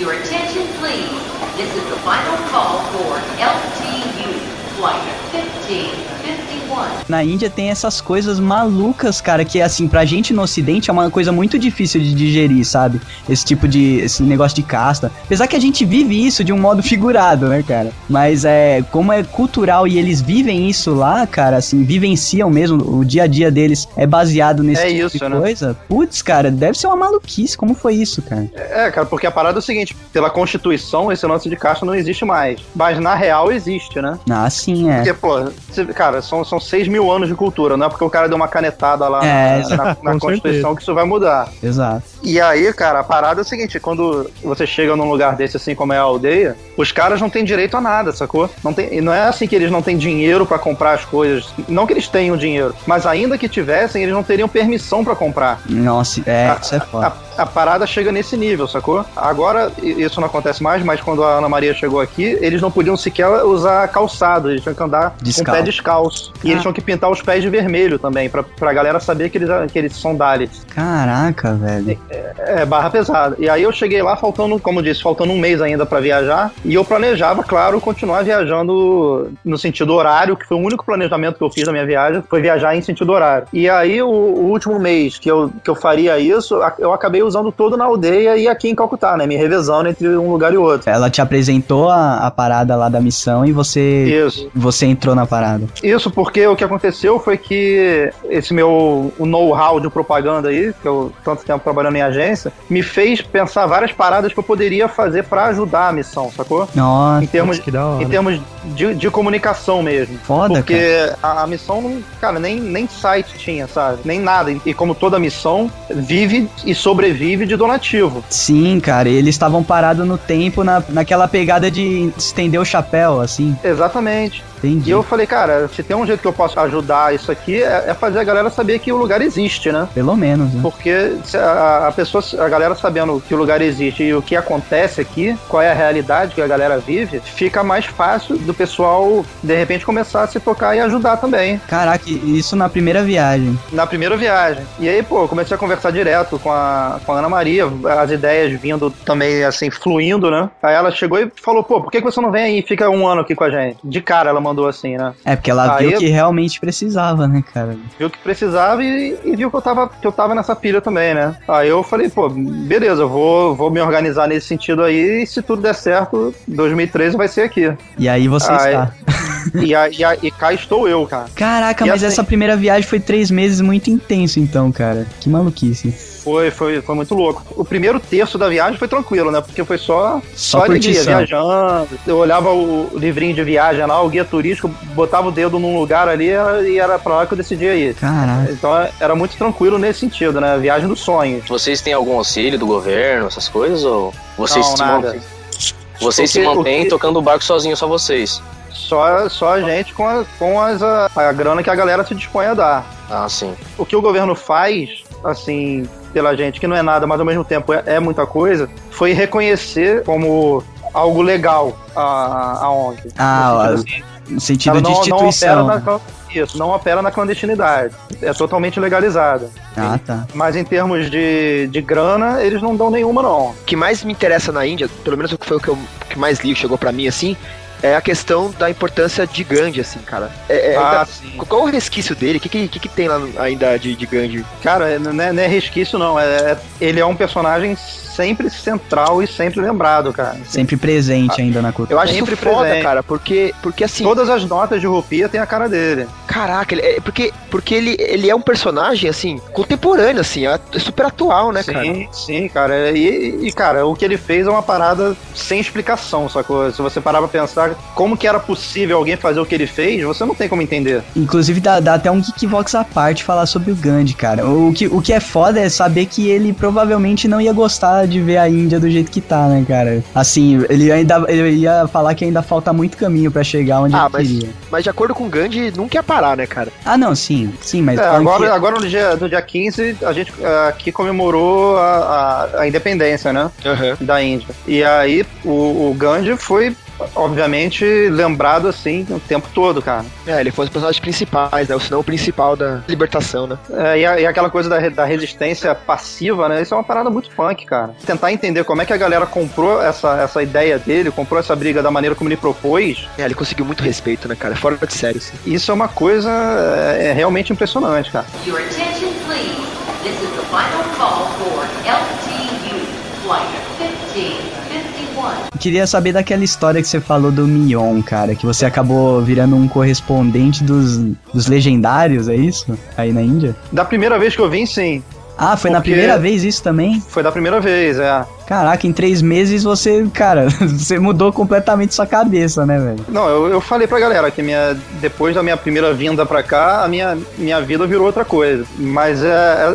Your attention, please. This is the final call for LTU Flight 1551. Na Índia tem essas coisas malucas, cara, que assim, pra gente no ocidente é uma coisa muito difícil de digerir, sabe? Esse tipo de esse negócio de casta. Apesar que a gente vive isso de um modo figurado, né, cara? Mas é, como é cultural e eles vivem isso lá, cara, assim, vivenciam mesmo, o dia a dia deles é baseado nesse É tipo isso, de né? coisa. Putz, cara, deve ser uma maluquice. Como foi isso, cara? É, cara, porque a parada é o seguinte: pela Constituição, esse lance de casta não existe mais. Mas na real existe, né? Ah, sim, é. Porque, pô, cara, são, são 6 mil anos de cultura, não é porque o cara deu uma canetada lá É, na, na- na com Constituição certeza. que isso vai mudar. Exato. E aí, cara, a parada é o seguinte: quando você chega num lugar desse, assim como é a aldeia, os caras não têm direito a nada, sacou? Não, tem, e não é assim que eles não têm dinheiro pra comprar as coisas. Não que eles tenham dinheiro, mas ainda que tivessem, eles não teriam permissão pra comprar. Nossa, é, A- isso é foda. A, a parada chega nesse nível, sacou? Agora, isso não acontece mais, mas quando a Ana Maria chegou aqui, eles não podiam sequer usar calçado, eles tinham que andar com o Descalço. pé descalço. E eles tinham que pintar os pés de vermelho também, pra, pra galera saber que eles, que eles são Daleks. Caraca, velho. É, barra pesada. E aí eu cheguei lá faltando, como disse, faltando um mês ainda pra viajar. E eu planejava, claro, continuar viajando no sentido horário, que foi o único planejamento que eu fiz da minha viagem, foi viajar em sentido horário. E aí o, o último mês que eu, que eu faria isso, eu acabei usando todo na aldeia e aqui em Calcutá, né? Me revezando entre um lugar e outro. Ela te apresentou a, a parada lá da missão e você Isso. você entrou na parada. Isso porque o que aconteceu foi que esse meu know-how de propaganda aí, que eu tanto tempo trabalhando em agência, me fez pensar várias paradas que eu poderia fazer pra ajudar a missão, sacou? Nossa, Em termos, que da hora. em termos de, de comunicação mesmo. foda, cara. Porque a, a missão, não, cara, nem, nem site tinha, sabe? Nem nada. E, e como toda missão, vive e sobrevive de donativo. Sim, cara, eles estavam parados no tempo na, naquela pegada de estender o chapéu, assim. Exatamente. Entendi. E eu falei, cara, se tem um jeito que eu posso ajudar isso aqui, é, é fazer a galera saber que o lugar existe, né? Pelo menos, né? Porque a, a pessoa, a galera sabendo que o lugar existe e o que acontece aqui, qual é a realidade que a galera vive, fica mais fácil do pessoal, de repente, começar a se tocar e ajudar também. Caraca, isso na primeira viagem. Na primeira viagem. E aí, pô, comecei a conversar direto com a, com a Ana Maria, as ideias vindo também, assim, fluindo, né? Aí ela chegou e falou, pô, por que que você não vem aí e fica um ano aqui com a gente? De cara ela mandou assim, né? É, porque ela Aí viu que realmente precisava, né, cara? Viu que precisava e, e viu que eu, tava, que eu tava nessa pilha também, né? Aí eu falei, pô, beleza, eu vou, vou me organizar nesse sentido aí e se tudo der certo, 2013 vai ser aqui. E aí você Ah, está. E, a, e, a- e cá estou eu, cara. Caraca, E mas assim- essa primeira viagem foi três meses muito intenso, então, cara. Que maluquice. Foi, foi, foi muito louco. O primeiro terço da viagem foi tranquilo, né? Porque foi só, Só alegria, curtição. viajando. Eu olhava o livrinho de viagem lá, o guia turístico, botava o dedo num lugar ali e era pra lá que eu decidia ir. Caraca. Então era muito tranquilo nesse sentido, né? Viagem dos sonhos. Vocês têm algum auxílio do governo, essas coisas? Ou vocês Não, se nada. mantêm? Vocês se mantêm que- tocando o barco sozinho, só vocês. Só, só a gente com, a, com as, a, a grana que a galera se dispõe a dar. Ah, sim. O que o governo faz, assim, pela gente, que não é nada, mas ao mesmo tempo é, é muita coisa, foi reconhecer como algo legal a, a ONG. Ah, No sentido assim, no sentido ela de não, não opera instituição. na, isso, não opera na clandestinidade. É totalmente legalizada. Ah, tá. Mas em termos de, de grana, eles não dão nenhuma, não. O que mais me interessa na Índia, pelo menos o que foi o que eu que mais li, chegou pra mim assim, é a questão da importância de Gandhi, assim, cara. É, é, Ah, ainda- sim. qual o resquício dele? O que, que, que, que tem lá ainda de, de Gandhi? Cara, é- não é, não é resquício, não. É, é- ele é um personagem sempre central e sempre lembrado, cara. Sempre presente ainda na cultura. Eu acho Sempre isso foda, presente. cara, porque, porque assim, Todas as notas de rupia tem a cara dele. caraca, ele, é, porque, porque ele, ele é um personagem, assim, contemporâneo, assim, é super atual, né, cara? sim, sim, cara. E, e, cara, o que ele fez é uma parada sem explicação, sacou? Se você parar pra pensar como que era possível alguém fazer o que ele fez, você não tem como entender. Inclusive, dá, dá até um Geekvox à parte falar sobre o Gandhi, cara. O que, o que é foda é saber que ele provavelmente não ia gostar de ver a Índia do jeito que tá, né, cara? Assim, ele ainda ele ia falar que ainda falta muito caminho pra chegar onde Ah, ele mas, queria. mas de acordo com Gandhi, nunca ia parar, né, cara? Ah, não, sim, sim, mas É, agora, que- agora no, dia, no dia 15, a gente é, aqui comemorou a, a, a independência, né? Da Índia. E aí o, o Gandhi foi, obviamente, lembrado assim o tempo todo, cara. É, ele foi um dos personagens principais, né? O sinal principal da libertação, né? É, e, a- e aquela coisa da, da resistência passiva, né? Isso é uma parada muito punk, cara. Tentar entender como é que a galera comprou essa, essa ideia dele, comprou essa briga da maneira como ele propôs, É, ele conseguiu muito respeito, né, cara? Fora de sério, assim. isso é uma coisa é, é realmente impressionante, cara. Your attention, please. This is the final call for LTU, Flight 1551. Queria saber daquela história que você falou do Mion, cara, que você acabou virando um correspondente dos, dos legendários, é isso? Aí na Índia? Da primeira vez que eu vim, sim. Ah, foi na Porque- primeira vez isso também? Foi da primeira vez, é. Caraca, em três meses você, cara, você mudou completamente sua cabeça, né, velho? Não, eu, eu falei pra galera que minha, depois da minha primeira vinda pra cá, a minha, minha vida virou outra coisa. Mas é,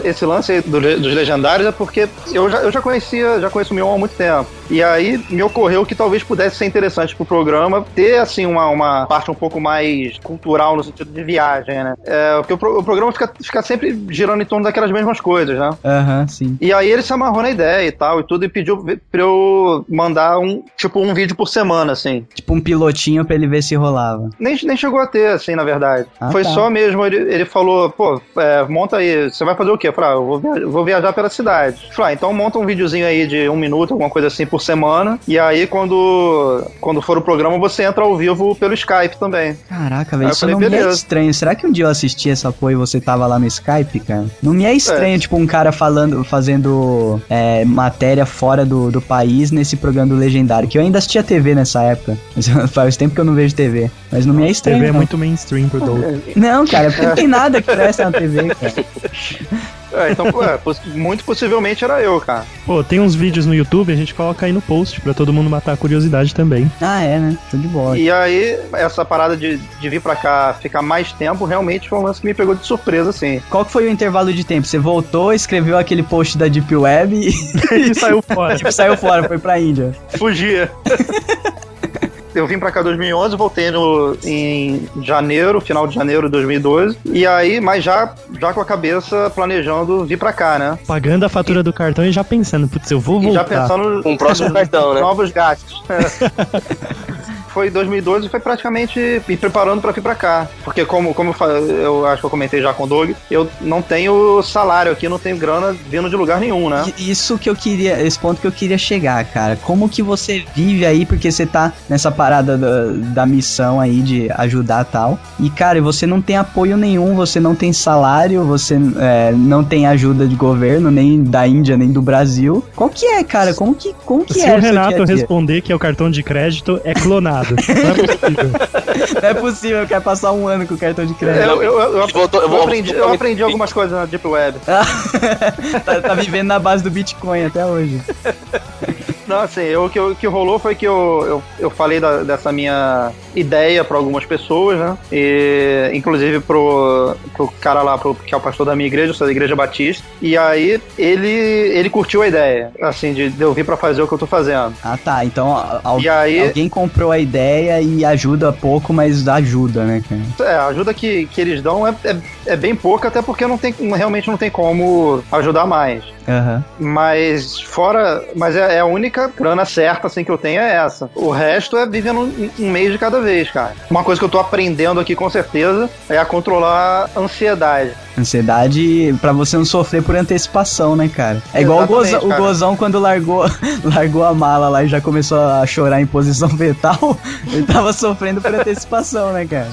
é- esse lance aí do dos legendários é porque eu já, eu já conhecia, já conheço o Mion há muito tempo. E aí me ocorreu que talvez pudesse ser interessante pro programa ter, assim, uma, uma parte um pouco mais cultural no sentido de viagem, né? É, porque o, pro- o programa fica, fica sempre girando em torno daquelas mesmas coisas, né? Aham, sim. E aí ele se amarrou na ideia e tal, e tudo, e pediu vídeo pra eu mandar um, tipo, um vídeo por semana, assim. Tipo um pilotinho pra ele ver se rolava. Nem, nem chegou a ter, assim, na verdade. Ah, Foi tá. só mesmo, ele, ele falou, pô, é, monta aí, você vai fazer o quê? Eu falei, ah, eu vou, via- eu vou viajar pela cidade. Eu falei, ah, então monta um videozinho aí de um minuto, alguma coisa assim, por semana. E aí, quando, quando for o programa, você entra ao vivo pelo Skype também. Caraca, velho, isso falei, não me é beleza. estranho. Será que um dia eu assisti essa porra e você tava lá no Skype, cara? Não me é estranho, tipo, um cara falando, fazendo é, matéria fora do, do país nesse programa do Legendário, que eu ainda assistia TV nessa época. Mas Faz tempo que eu não vejo TV. Mas não me é estranho. TV é não. muito mainstream pro Doug. Não, cara, porque não tem nada que presta na TV, cara. É, então, pô, é, muito possivelmente era eu, cara. Pô, tem uns vídeos no YouTube, a gente coloca aí no post pra todo mundo matar a curiosidade também. Ah, é, né? Show de bola. E aí, essa parada de, de vir pra cá ficar mais tempo, realmente foi um lance que me pegou de surpresa, assim. Qual que foi o intervalo de tempo? Você voltou, escreveu aquele post da Deep Web e, E saiu fora. tipo, saiu fora, foi pra Índia. Fugia. Eu vim pra cá em 2011, voltei no, em janeiro, final de janeiro de 2012. E aí, mas já, já com a cabeça planejando vir pra cá, né? Pagando a fatura do cartão e já pensando, putz, eu vou E voltar. já pensando Com o próximo cartão, né? novos gastos. foi 2012 e foi praticamente me preparando pra vir pra cá. Porque como, como eu, eu acho que eu comentei já com o Doug, eu não tenho salário aqui, não tenho grana vindo de lugar nenhum, né? Isso que eu queria, esse ponto que eu queria chegar, cara. Como que você vive aí, porque você tá nessa parada da, da missão aí de ajudar tal. E, cara, você não tem apoio nenhum, você não tem salário, você é, não tem ajuda de governo, nem da Índia, nem do Brasil. Qual que é, cara? Como que, como que Se é o seu dia Renato a dia? responder que é o cartão de crédito, é clonado. Não é possível. Não é possível, eu quero passar um ano com o cartão de crédito. Eu, eu, eu, eu- Voltou- eu vou- aprendi, eu aprendi algumas coisas na Deep Web. tá, tá vivendo na base do Bitcoin até hoje. Não, assim, eu- o que, o que rolou foi que eu, eu, eu falei da- dessa minha ideia para algumas pessoas, né? E, inclusive pro, pro cara lá, pro, que é o pastor da minha igreja, eu sou da igreja batista. E aí ele, ele curtiu a ideia, assim, de, de eu vir pra fazer o que eu tô fazendo. Ah, tá. Então al- aí- alguém comprou a ideia e ajuda pouco, mas ajuda, né, cara? É, a ajuda que, que eles dão é, é, é bem pouca, até porque não tem, realmente não tem como ajudar mais. Aham. Mas fora. Mas é, é a única grana certa assim que eu tenho é essa. O resto é vivendo um, um mês de cada vez, cara. Uma coisa que eu tô aprendendo aqui com certeza é a controlar a ansiedade. Ansiedade pra você não sofrer por antecipação, né, cara? É igual o gozão, o cara. gozão quando largou, largou a mala lá e já começou a chorar em posição fetal. Ele tava sofrendo por antecipação, né, cara?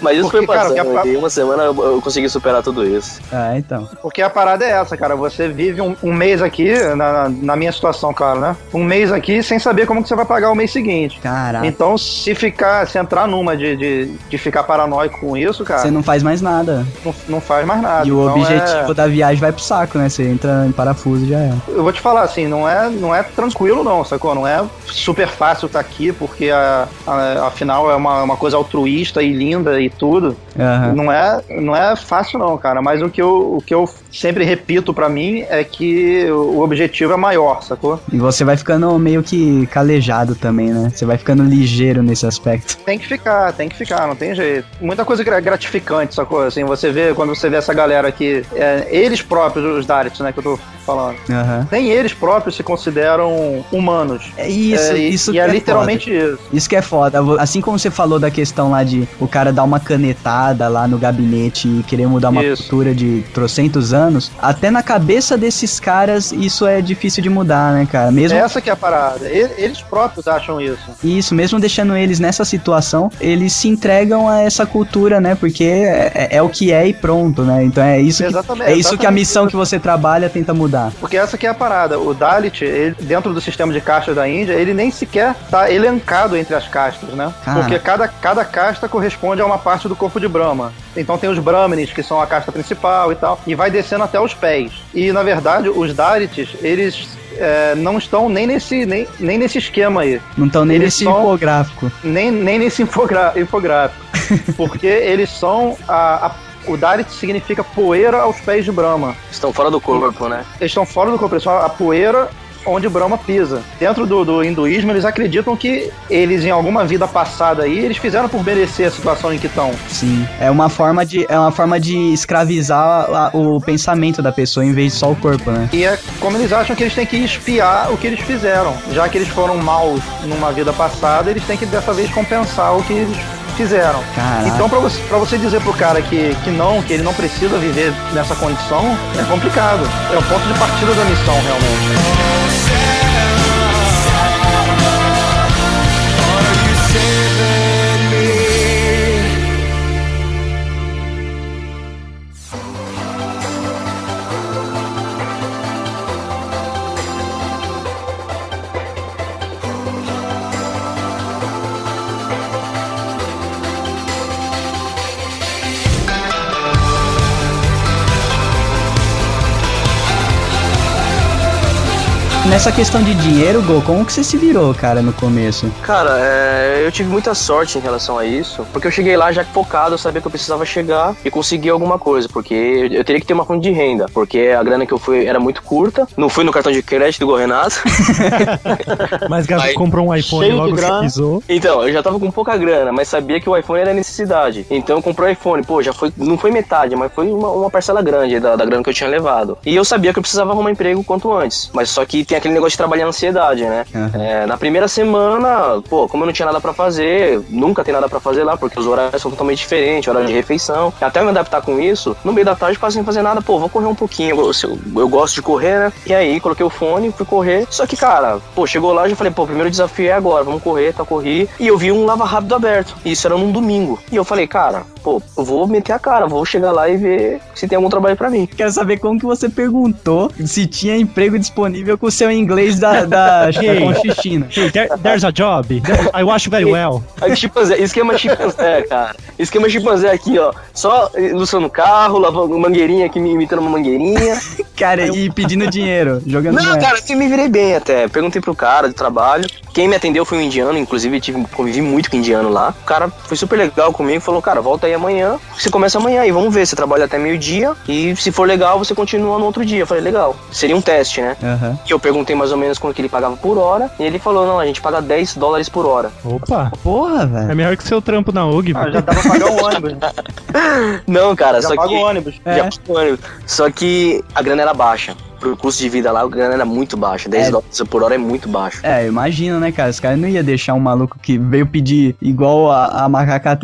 Mas isso Porque, foi cara, passando. porque a- Em uma semana eu, eu consegui superar tudo isso. Ah, então. Porque a parada é essa, cara. Você vive um, um mês aqui, na, na minha situação, claro, né? Um mês aqui sem saber como que você vai pagar o mês seguinte. Caraca. Então, se ficar, se entrar numa de, de, de ficar paranoico com isso, cara, Você não faz mais nada. não, não faz mais nada. E o Então, objetivo é- da viagem vai pro saco, né? Você entra em parafuso e já é. Eu vou te falar assim, não é, não é tranquilo não, sacou? Não é super fácil estar aqui, porque a, a- afinal é uma, uma coisa altruísta e linda e tudo. Aham. Não é, não é fácil não, cara. Mas o que eu, o que eu sempre repito pra mim é que o objetivo é maior, sacou? E você vai ficando meio que calejado também, né? Você vai ficando ligeiro nesse aspecto. Tem que ficar, tem que ficar, não tem jeito. Muita coisa gra- gratificante, sacou? Assim, você vê, quando você vê essa galera aqui, é, eles próprios, os Dalits, né, que eu tô falando. Aham. Nem eles próprios se consideram humanos. É isso, É, isso e que é é literalmente isso. Isso que é foda. Assim como você falou da questão lá de o cara dar uma canetada lá no gabinete e querer mudar uma Isso. cultura de trocentos anos, até na cabeça desses caras isso é difícil de mudar, né, cara? Mesmo Essa que é a parada. Eles próprios acham isso. isso, mesmo deixando eles nessa situação, eles se entregam a essa cultura, né? Porque é, é- é o que é e pronto, né? Então é isso que, Exatamente, é isso que a missão que você trabalha tenta mudar. Porque essa que é a parada. O Dalit, ele- dentro do sistema de castas da Índia, ele nem sequer tá elencado entre as castas, né? Cara. Porque cada, cada casta corresponde a uma parte do corpo de Brahma. Então tem os Brahmanes, que são a casta principal e tal, e vai descendo até os pés. E, na verdade, os Dalits, eles é, não estão nem nesse, nem, nem nesse esquema aí. Não estão nem Eles nesse são- infográfico. Nem, nem nesse infogra- infográfico. porque eles são a- a o Dalit significa poeira aos pés de Brahma. Estão fora do corpo, né? Eles estão fora do corpo, eles são a poeira onde Brahma pisa. Dentro do, do hinduísmo, eles acreditam que eles, em alguma vida passada aí, eles fizeram por merecer a situação em que estão. Sim. É uma forma de, é uma forma de escravizar a- o pensamento da pessoa em vez de só o corpo, né? E é como eles acham que eles têm que espiar o que eles fizeram. Já que eles foram maus numa vida passada, eles têm que dessa vez compensar o que eles fizeram. Caraca. Então, pra você, pra você dizer pro cara que, que não, que ele não precisa viver nessa condição, é complicado. É o ponto de partida da missão, realmente. Nessa questão de dinheiro, Gol, como que você se virou, cara, no começo? Cara, é, eu tive muita sorte em relação a isso, porque eu cheguei lá já focado, eu sabia que eu precisava chegar e conseguir alguma coisa, porque eu, eu teria que ter uma fonte de renda, porque a grana que eu fui era muito curta, não fui no cartão de crédito igual o Renato. Mas Gato Aí, comprou um iPhone logo que grana. pisou. Então, eu já tava com pouca grana, mas sabia que o iPhone era necessidade. Então eu comprei o iPhone, pô, já foi, não foi metade, mas foi uma, uma parcela grande da, da grana que eu tinha levado. E eu sabia que eu precisava arrumar emprego quanto antes. Mas só que tem aquele negócio de trabalhar ansiedade, né? Aham. É, na primeira semana, pô, como eu não tinha nada pra fazer, nunca tem nada pra fazer lá, porque os horários são totalmente diferentes, horário de refeição. Até eu me adaptar com isso, no meio da tarde, quase sem fazer nada, pô, vou correr um pouquinho. Eu, eu, eu gosto de correr, né? E aí, coloquei o fone, fui correr. Só que, cara, pô, chegou lá, já falei, pô, o primeiro desafio é agora, vamos correr, tá, corri. E eu vi um lava rápido aberto. E isso era num domingo. E eu falei, cara, pô, eu vou meter a cara, vou chegar lá e ver se tem algum trabalho pra mim. Quero saber como que você perguntou se tinha emprego disponível com o seu inglês da, da, da Conchichina. Hey, there- there's a job. I wash very well. Chimpanzé, esquema chimpanzé, cara. Esquema chimpanzé aqui, ó. Só ilustrando o carro, lavando mangueirinha aqui, me imitando uma mangueirinha. Cara, e pedindo dinheiro, jogando Não, moeda. cara, eu me virei bem até. Perguntei pro cara do trabalho. Quem me atendeu foi um indiano, inclusive tive, convivi muito com um indiano lá. O cara foi super legal comigo e falou, cara, volta aí amanhã. Você começa amanhã e vamos ver. Você trabalha até meio-dia e se for legal, você continua no outro dia. Eu falei, legal. Seria um teste, né? Aham. E eu perguntei mais ou menos quanto que ele pagava por hora. E ele falou, não, a gente paga 10 dólares por hora. Opa. Porra, É velho. melhor que seu trampo na UG. Ah, já dá pra pagar o ônibus. Não, cara, Já só paga que... o ônibus. Já É. paga o ônibus. Só que a grana era baixa. Pro custo de vida lá, a grana era muito baixa. 10 É. dólares por hora é muito baixo. É, imagina, né, cara? Os caras não iam deixar um maluco que veio pedir igual a, a macaca.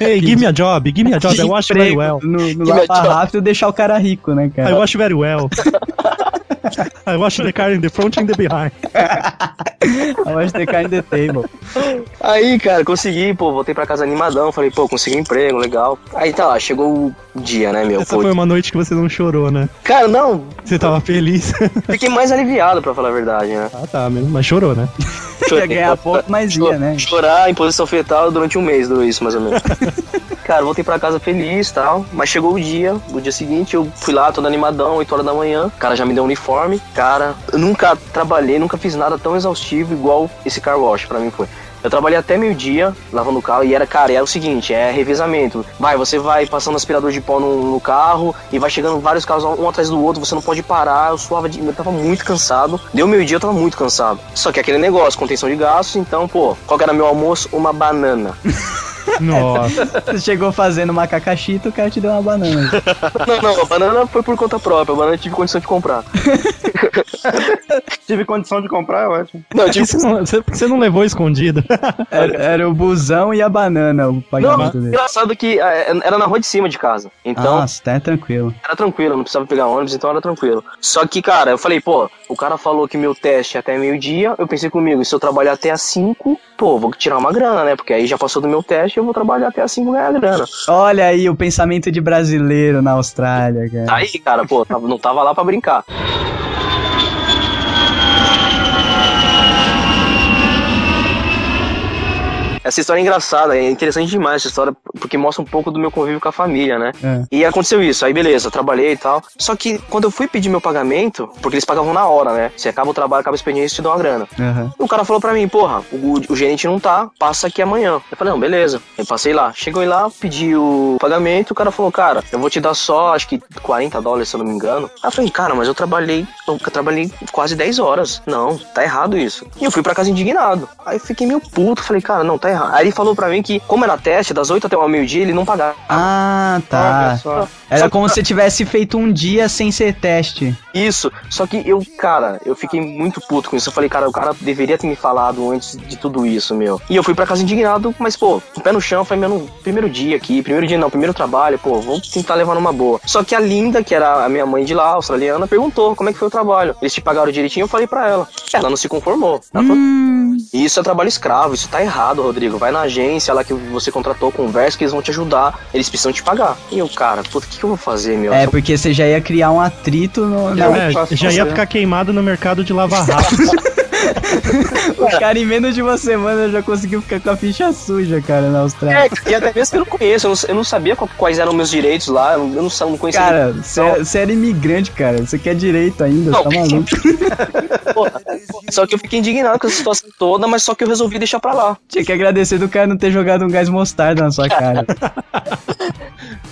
Hey, give me a job. Give me a job. I wash very well. No, no Lava. Rápido deixar o cara rico, né, I cara? wash very well. I wash the car in the front and the behind. I want to kind the table. Aí, cara, consegui, pô, voltei pra casa animadão. Falei, pô, consegui um emprego, legal. Aí tá lá, chegou o dia, né, meu? Essa Pô, foi uma noite que você não chorou, né? Cara, não, Você tava feliz. fiquei mais aliviado, pra falar a verdade, né? ah, tá, mesmo. Mas chorou, né? Ia ganhar pouco, mas ia, né? Chorar em posição fetal durante um mês, durou isso mais ou menos. Cara, voltei pra casa feliz e tal, mas chegou o dia, o dia seguinte eu fui lá todo animadão, 8 horas da manhã, o cara já me deu um uniforme. Cara, eu nunca trabalhei, nunca fiz nada tão exaustivo igual esse car wash pra mim foi. Eu trabalhei até meio-dia lavando o carro e era, cara, era o seguinte, é revezamento. Vai, você vai passando aspirador de pó no, no carro e vai chegando vários carros um atrás do outro, você não pode parar. Eu suava de. Eu tava muito cansado. Deu meio-dia, eu tava muito cansado. Só que aquele negócio, contenção de gastos, então, pô, qual que era meu almoço? Uma banana. Nossa. Você chegou fazendo macaca chita, o cara te deu uma banana. Não, não, a banana foi por conta própria, a banana eu tive condição de comprar. Tive condição de comprar, é ótimo. Não, eu tive. Você não, você, você não levou escondido. Era, era o busão e a banana o Não, pagamento dele. engraçado que é, era na rua de cima de casa. Então, Nossa, tá tranquilo. era tranquilo, não precisava pegar ônibus, então era tranquilo. Só que, cara, eu falei, pô, o cara falou que meu teste é até meio-dia, eu pensei comigo, se eu trabalhar até às 5, pô, vou tirar uma grana, né? Porque aí já passou do meu teste, eu vou trabalhar até às 5 e ganhar grana. Olha aí o pensamento de brasileiro na Austrália, cara. Tá Aí, cara, pô, não tava lá pra brincar. Essa história é engraçada, é interessante demais essa história, porque mostra um pouco do meu convívio com a família, né? É. E aconteceu isso, aí beleza, trabalhei e tal. Só que quando eu fui pedir meu pagamento, porque eles pagavam na hora, né? Você acaba o trabalho, acaba o expediente e te dão uma grana. Aham. O cara falou pra mim, porra, o, o gerente não tá, passa aqui amanhã. Eu falei, não, beleza. Eu passei lá. Chegou lá, pedi o pagamento, o cara falou, cara, eu vou te dar só, acho que 40 dólares, se eu não me engano. Aí eu falei, cara, mas eu trabalhei, eu trabalhei quase 10 horas. Não, tá errado isso. E eu fui pra casa indignado. Aí fiquei meio puto, falei, cara, não, tá errado. Aí ele falou pra mim que, como era teste, das 8 até o meio-dia, ele não pagava. Ah, tá. Era como se você tivesse feito um dia sem ser teste. Isso, só que eu, cara, eu fiquei muito puto com isso. Eu falei, cara, o cara deveria ter me falado antes de tudo isso, meu. E eu fui pra casa indignado, mas, pô, com o pé no chão, foi meu primeiro dia aqui, primeiro dia não, primeiro trabalho, pô, vamos tentar levar numa boa. Só que a Linda, que era a minha mãe de lá, australiana, perguntou como é que foi o trabalho. Eles te pagaram direitinho, eu falei pra ela. Ela não se conformou. Ela falou, Hum, isso é trabalho escravo, isso tá errado, Rodrigo. Vai na agência lá que você contratou, conversa que eles vão te ajudar. Eles precisam te pagar. E eu, cara, puta, o que, que eu vou fazer, meu? é, porque você já ia criar um atrito no. É, já ia ficar queimado no mercado de lavar rápido. O cara, em menos de uma semana, já conseguiu ficar com a ficha suja, cara, na Austrália. É, e até mesmo que eu não conheço, eu não, eu não sabia qual- quais eram meus direitos lá, eu não, eu não, conhecia. Cara, você é- você era imigrante, cara. Você quer direito ainda, Não. tá maluco? Porra. Só que eu fiquei indignado com essa situação toda, mas só que eu resolvi deixar pra lá. Tinha que agradecer do cara não ter jogado um gás mostarda na sua cara.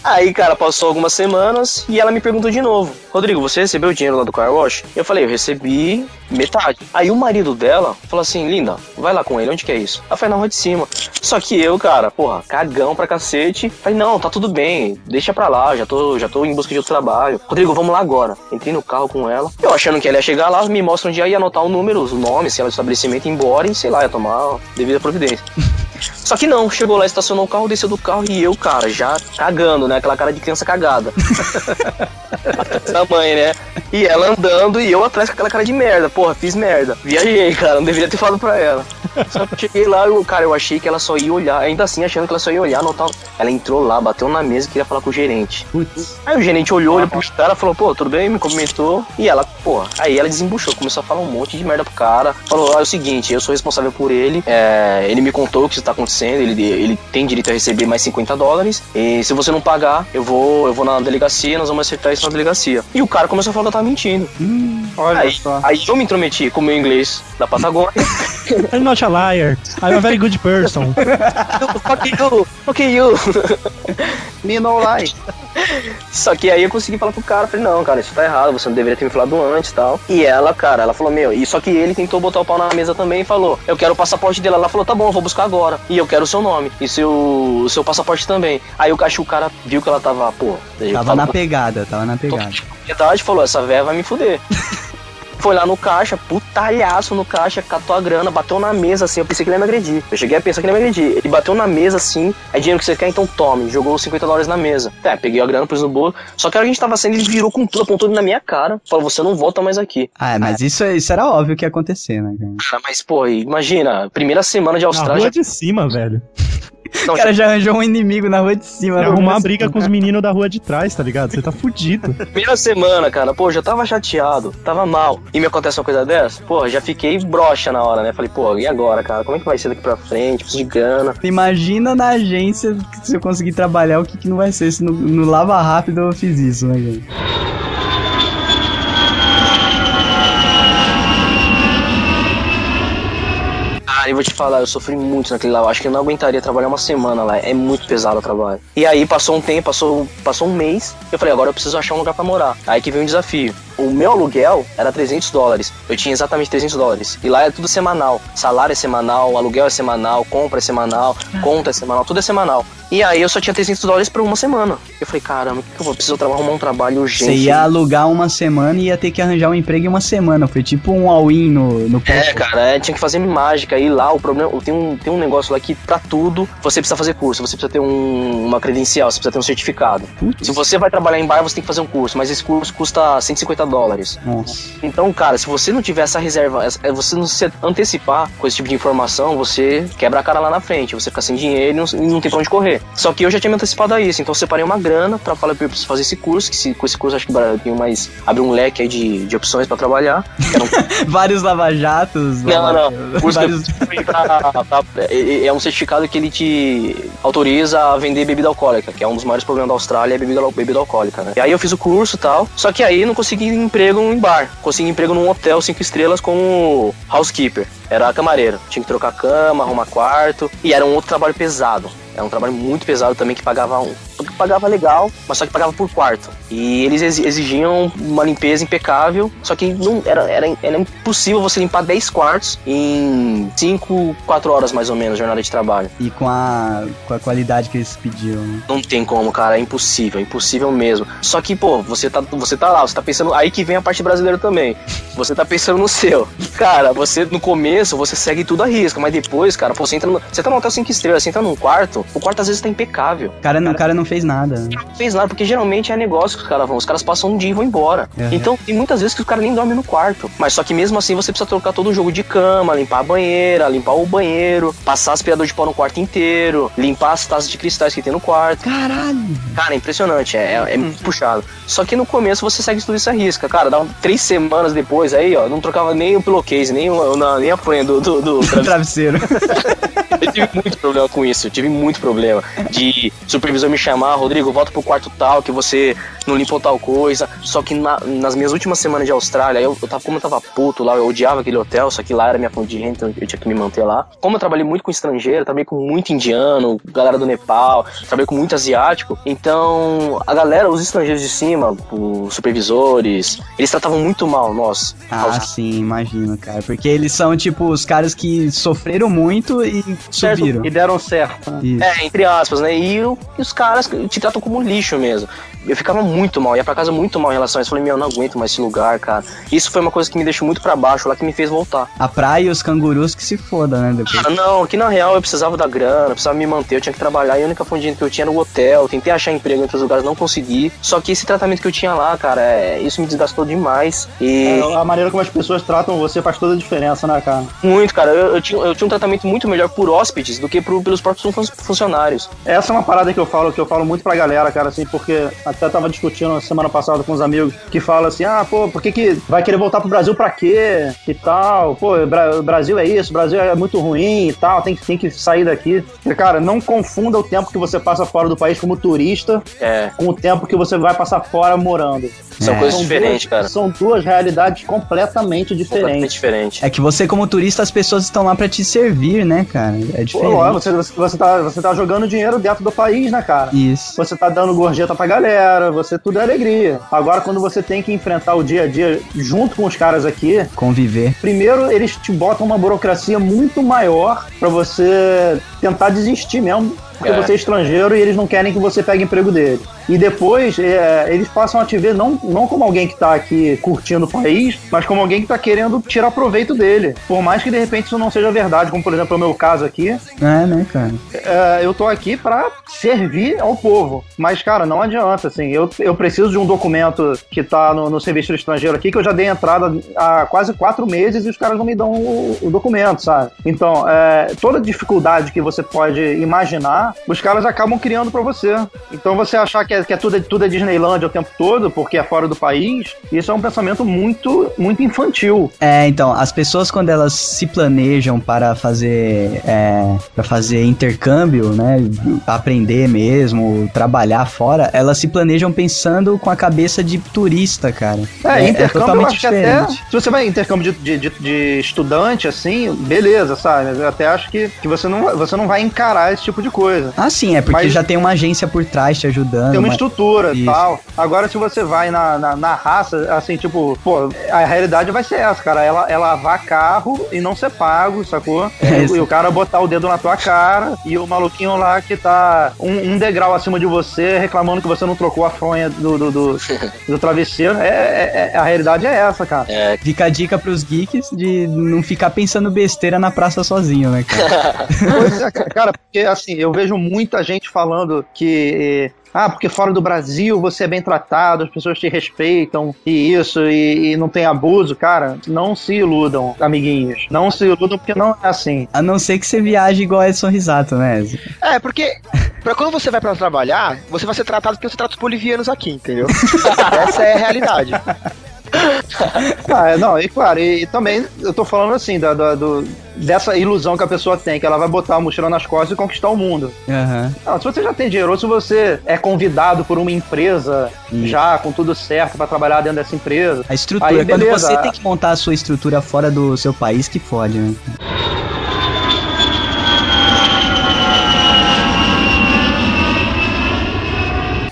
Aí, cara, passou algumas semanas e ela me perguntou de novo: Rodrigo, você recebeu o dinheiro lá do car wash? Eu falei: Eu recebi metade. Aí o marido dela falou assim: Linda, vai lá com ele, onde que é isso? Ela foi na rua de cima. Só que eu, cara, porra, cagão pra cacete. Falei: Não, tá tudo bem, deixa pra lá, já tô, já tô em busca de outro trabalho. Rodrigo, vamos lá agora. Entrei no carro com ela. Eu achando que ela ia chegar lá, me mostra onde ia anotar o número, os nomes, sei lá, do estabelecimento, ir embora e sei lá, ia tomar devida providência. Só que não, chegou lá, estacionou o carro, desceu do carro e eu, cara, já cagando, né? Aquela cara de criança cagada. da mãe, né? E ela andando e eu atrás com aquela cara de merda. Porra, fiz merda. Viajei, cara, não deveria ter falado pra ela. Só que cheguei lá, eu, cara, eu achei que ela só ia olhar, ainda assim, achando que ela só ia olhar, notar. Ela entrou lá, bateu na mesa e queria falar com o gerente. Putz. Aí o gerente olhou, olhou pro cara, falou, pô, tudo bem? Me cumprimentou. E ela, pô, aí ela desembuchou, começou a falar um monte de merda pro cara. Falou, ah, é o seguinte, eu sou responsável por ele. é, ele me contou o que está acontecendo, ele, ele tem direito a receber mais 50 dólares. E se você não pagar, eu vou, eu vou na delegacia, nós vamos acertar isso na delegacia. E o cara começou a falar que eu tava mentindo. Olha Aí, só. aí eu me intrometi com o meu inglês da Patagônia. I'm not a liar. I'm a very good person. fuck you, fuck you. Me no lie. Só que aí eu consegui falar pro cara, falei, não, cara, isso tá errado, você não deveria ter me falado antes e tal. E ela, cara, ela falou, meu, e só que ele tentou botar o pau na mesa também e falou, eu quero o passaporte dele. Ela falou, tá bom, eu vou buscar agora. E eu quero o seu nome e seu, o seu passaporte também. Aí eu acho que o cara viu que ela tava, pô, Tava na pegada, tava na pegada. propriedade, falou, essa véia vai me fuder. Foi lá no caixa, putalhaço no caixa, catou a grana, bateu na mesa assim, eu pensei que ele ia me agredir. Eu cheguei a pensar que ele ia me agredir. Ele bateu na mesa assim, é dinheiro que você quer, então tome. Jogou os 50 dólares na mesa. É, peguei a grana, pus no bolo. Só que a hora que a gente tava saindo, ele virou com tudo, apontou na minha cara. Falou, você não volta mais aqui. Ah, mas isso, isso era óbvio que ia acontecer, né, cara? Cara, mas, pô, imagina, primeira semana de Na Austrália. rua de cima, velho. Não, O cara já arranjou um inimigo na rua de cima. Vai na rua arrumar briga com os meninos da rua de trás, tá ligado? Você tá fudido. Primeira semana, cara, pô, já tava chateado, tava mal. E me acontece uma coisa dessa, pô, já fiquei broxa na hora, né? Falei, pô, e agora, cara? Como é que vai ser daqui pra frente? Preciso de grana. Imagina na agência que se eu conseguir trabalhar, o que, que não vai ser. Se no, no Lava Rápido eu fiz isso, né, cara? Cara, eu vou te falar, eu sofri muito naquele lá. Eu acho que eu não aguentaria trabalhar uma semana lá. É muito pesado o trabalho. E aí passou um tempo, passou, passou um mês. Eu falei, agora eu preciso achar um lugar pra morar. Aí que veio um desafio. O meu aluguel era 300 dólares. Eu tinha exatamente 300 dólares. E lá é tudo semanal. Salário é semanal, aluguel é semanal, compra é semanal, conta é semanal, tudo é semanal. E aí eu só tinha 300 dólares por uma semana. Eu falei, caramba, o que que eu vou? Preciso arrumar um trabalho urgente. Você ia alugar uma semana e ia ter que arranjar um emprego em uma semana. Foi tipo um all-in no, no É, cara, é, tinha que fazer mágica. E lá o problema. Tem um, tem um negócio lá que pra tudo você precisa fazer curso. Você precisa ter um- uma credencial, você precisa ter um certificado. Se você vai trabalhar em bar, você tem que fazer um curso. Mas esse curso custa 150 dólares. Nossa. Então, cara, se você não tiver essa reserva, é, você não se antecipar com esse tipo de informação, você quebra a cara lá na frente. Você fica sem dinheiro e não, não tem pra onde correr. Só que eu já tinha me antecipado a isso, então eu separei uma grana pra falar que eu preciso fazer esse curso, que se- com esse curso acho que tenho mais. abre um leque aí de, de opções pra trabalhar. Um Vários lava-jatos. Não, não. O curso vários... pra- pra- é é um certificado que ele te autoriza a vender bebida alcoólica, que é um dos maiores problemas da Austrália, é bebida, bebida alcoólica, né? E aí eu fiz o curso e tal, só que aí não consegui emprego em bar. Consegui emprego num hotel cinco estrelas como housekeeper. Era camareiro. Tinha que trocar cama, arrumar quarto. E era um outro trabalho pesado. Era um trabalho muito pesado também que pagava um. Que pagava legal, mas só que pagava por quarto. E eles exi- exigiam uma limpeza impecável, só que não, era, era, era impossível você limpar 10 quartos em 5, 4 horas mais ou menos, jornada de trabalho. E com a, com a qualidade que eles pediam. né? Não tem como, cara, é impossível, é impossível mesmo. Só que, pô, você tá, você tá lá, você tá pensando. Aí que vem a parte brasileira também. Você tá pensando no seu. Cara, você no começo você segue tudo a risca, mas depois, cara, pô, você entra no. Você tá no hotel 5 estrelas, você entra num quarto, o quarto às vezes tá impecável. O cara não, o cara não fez nada. Não fez nada, porque geralmente é negócio que os caras vão. Os caras passam um dia e vão embora. Uhum. Então, tem muitas vezes que os caras nem dormem no quarto. Mas só que mesmo assim você precisa trocar todo o jogo de cama, limpar a banheira, limpar o banheiro, passar aspirador de pó no quarto inteiro, limpar as taças de cristais que tem no quarto. Caralho! Cara, é impressionante, é, é, é muito puxado. Só que no começo você segue tudo isso à risca, cara. Dá um- três semanas depois aí, ó, não trocava nem o pillowcase, nem, o, na- nem a fronha do, do, do Travesseiro. eu tive muito problema com isso, eu tive muito problema. De supervisor me chamar, Rodrigo, volta pro quarto tal, que você não limpou tal coisa. Só que na- nas minhas últimas semanas de Austrália, eu, eu tava, como eu tava puto lá, eu odiava aquele hotel, só que lá era minha fonte de renda, então eu tinha que me manter lá. Como eu trabalhei muito com estrangeiro, trabalhei com muito indiano, galera do Nepal, trabalhei com muito asiático, então a galera, os estrangeiros de cima, os supervisores, eles tratavam muito mal nós. Ah, sim, imagino, cara. Porque eles são, tipo, os caras que sofreram muito e subiram. E deram certo. né? É, entre aspas, né? E, e os caras te tratam como lixo mesmo. Eu ficava muito mal, ia pra casa muito mal em relação a isso. Falei, meu, eu não aguento mais esse lugar, cara. Isso foi uma coisa que me deixou muito pra baixo lá, que me fez voltar. A praia e os cangurus que se foda, né? Depois. Ah, não, que na real eu precisava da grana, eu precisava me manter, eu tinha que trabalhar e a única fonte de que eu tinha era o hotel. Tentei achar emprego em outros lugares, não consegui. Só que esse tratamento que eu tinha lá, cara, é, isso me desgastou demais. E. É, a maneira como as pessoas tratam você faz toda a diferença, né, cara? Muito, cara. Eu, eu tinha, eu tinha um tratamento muito melhor por hóspedes do que pro- pelos próprios fun- funcionários. Essa é uma parada que eu falo, que eu falo muito pra galera, cara, assim, porque até tava discutindo semana passada com uns amigos que falam assim, ah, pô, por que, que vai querer voltar pro Brasil pra quê? E tal, pô, o Brasil é isso, o Brasil é muito ruim e tal, tem que, tem que sair daqui. E, cara, não confunda o tempo que você passa fora do país como turista É, com o tempo que você vai passar fora morando. São É. coisas São diferentes, duas, cara. São duas realidades completamente Completamente diferentes. diferente. É que você, como turista, as pessoas estão lá pra te servir, né, cara? É Pô, diferente. ó, você, você, você, tá, você tá jogando dinheiro dentro do país, né, cara? Isso. Você tá dando gorjeta pra galera, você tudo é alegria. Agora, quando você tem que enfrentar o dia a dia junto com os caras aqui, Conviver. primeiro eles te botam uma burocracia muito maior pra você tentar desistir mesmo. Porque É. você é estrangeiro e eles não querem que você pegue emprego deles. E depois, é, eles passam a te ver não, não como alguém que tá aqui curtindo o país, mas como alguém que tá querendo tirar proveito dele. Por mais que de repente isso não seja verdade, como por exemplo o meu caso aqui, É, né, cara? é, eu tô aqui pra servir ao povo. Mas, cara, não adianta, assim. Eu, eu preciso de um documento que tá no, no serviço estrangeiro aqui, que eu já dei entrada há quase quatro meses e os caras não me dão o, o documento, sabe? Então, é, toda dificuldade que você pode imaginar, os caras acabam criando pra você. Então, você achar que, é, que é tudo, tudo é Disneylandia o tempo todo, porque é fora do país, isso é um pensamento muito, muito infantil. É, então, as pessoas quando elas se planejam para fazer é, para fazer intercâmbio, né, aprender mesmo, trabalhar fora, elas se planejam pensando com a cabeça de turista, cara. É, intercâmbio eu acho que até. Se você vai em intercâmbio de, de, de- de estudante, assim, beleza, sabe? Eu até acho que, que você, não, você não vai encarar esse tipo de coisa. Ah, sim, é porque Mas- já tem uma agência por trás te ajudando. Tem uma mas- estrutura e tal. Agora, se você vai na, na, na raça, assim, tipo, pô, a realidade vai ser essa, cara. Ela, ela lavar carro e não ser pago, sacou? É e, e o cara botar o dedo na tua cara e o maluquinho lá que tá um, um degrau acima de você reclamando que você não trocou a fronha do, do, do, do travesseiro. É, é- é- a realidade é essa, cara. É, Fica a dica pros geeks de não ficar pensando besteira na praça sozinho, né, cara? Pois é, cara, porque assim, eu vejo vejo muita gente falando que. Ah, porque fora do Brasil você é bem tratado, as pessoas te respeitam e isso, e, e não tem abuso. Cara, não se iludam, amiguinhos. Não se iludam porque não é assim. A não ser que você viaje igual Edson Risato, né? É, porque pra quando você vai pra trabalhar, você vai ser tratado porque você trata os bolivianos aqui, entendeu? Essa é a realidade. Ah, não, e claro, e, e também eu tô falando assim, da, da- do, dessa ilusão que a pessoa tem, que ela vai botar a mochila nas costas e conquistar o mundo. Aham. Não, se você já tem dinheiro, ou se você é convidado por uma empresa já com tudo certo pra trabalhar dentro dessa empresa. A estrutura, Aí, quando beleza. você tem que montar a sua estrutura fora do seu país, que fode, né?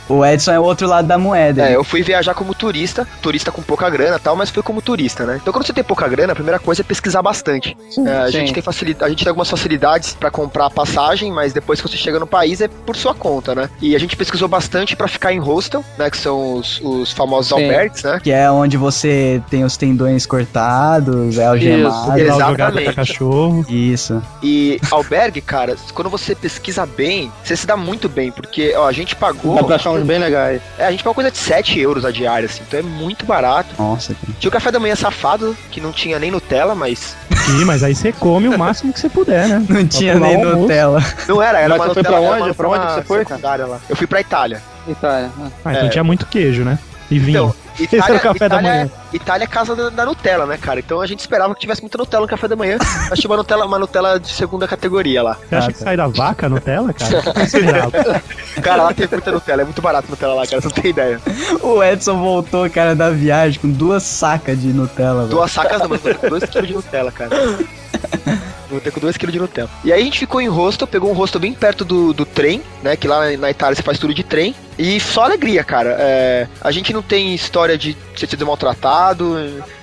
O Edson é o outro lado da moeda. É, eu fui viajar como turista, turista com pouca grana e tal, mas fui como turista, né? Então quando você tem pouca grana, a primeira coisa é pesquisar bastante. É, a, sim. gente tem facilidade, a gente tem algumas facilidades pra comprar passagem, mas depois que você chega no país é por sua conta, né? E a gente pesquisou bastante pra ficar em hostel, né? Que são os, os famosos Sim. albergues, né? Que é onde você tem os tendões cortados, é algemado. Isso, exatamente. pra cachorro. Isso. E albergue, cara, quando você pesquisa bem, você se dá muito bem, porque ó, a gente pagou. Dá pra achar uns bem legais. É, a gente pagou coisa de 7 euros a diária, assim, então é muito barato. Nossa, cara. Tinha o café da manhã safado, que não tinha nem Nutella, mas. Sim, mas aí você come o máximo que você puder, né? Não tinha nem almoço. Nutella. Não era, era Mas uma você foi Nutella. pra era onde? uma Pra onde você foi, lá. Eu fui pra Itália. Itália. Ah, então É. tinha muito queijo, né? E vinho. Então, Esse era o café da Itália, manhã. Itália é casa da, da Nutella, né, cara? Então a gente esperava que tivesse muita Nutella no café da manhã. Mas tinha uma Nutella, uma Nutella de segunda categoria lá. Você acha que sai da vaca a Nutella, cara? Cara, lá tem muita Nutella, é muito barato Nutella lá, cara, você não tem ideia. O Edson voltou, cara, da viagem com duas sacas de Nutella. velho. Duas sacas não, mas com 2kg de Nutella, cara. Vou ter com 2kg de Nutella. E aí a gente ficou em hostel, pegou um hostel bem perto do, do trem, né? Que lá na Itália você faz tudo de trem. E só alegria, cara. É, a gente não tem história de ser sido maltratado.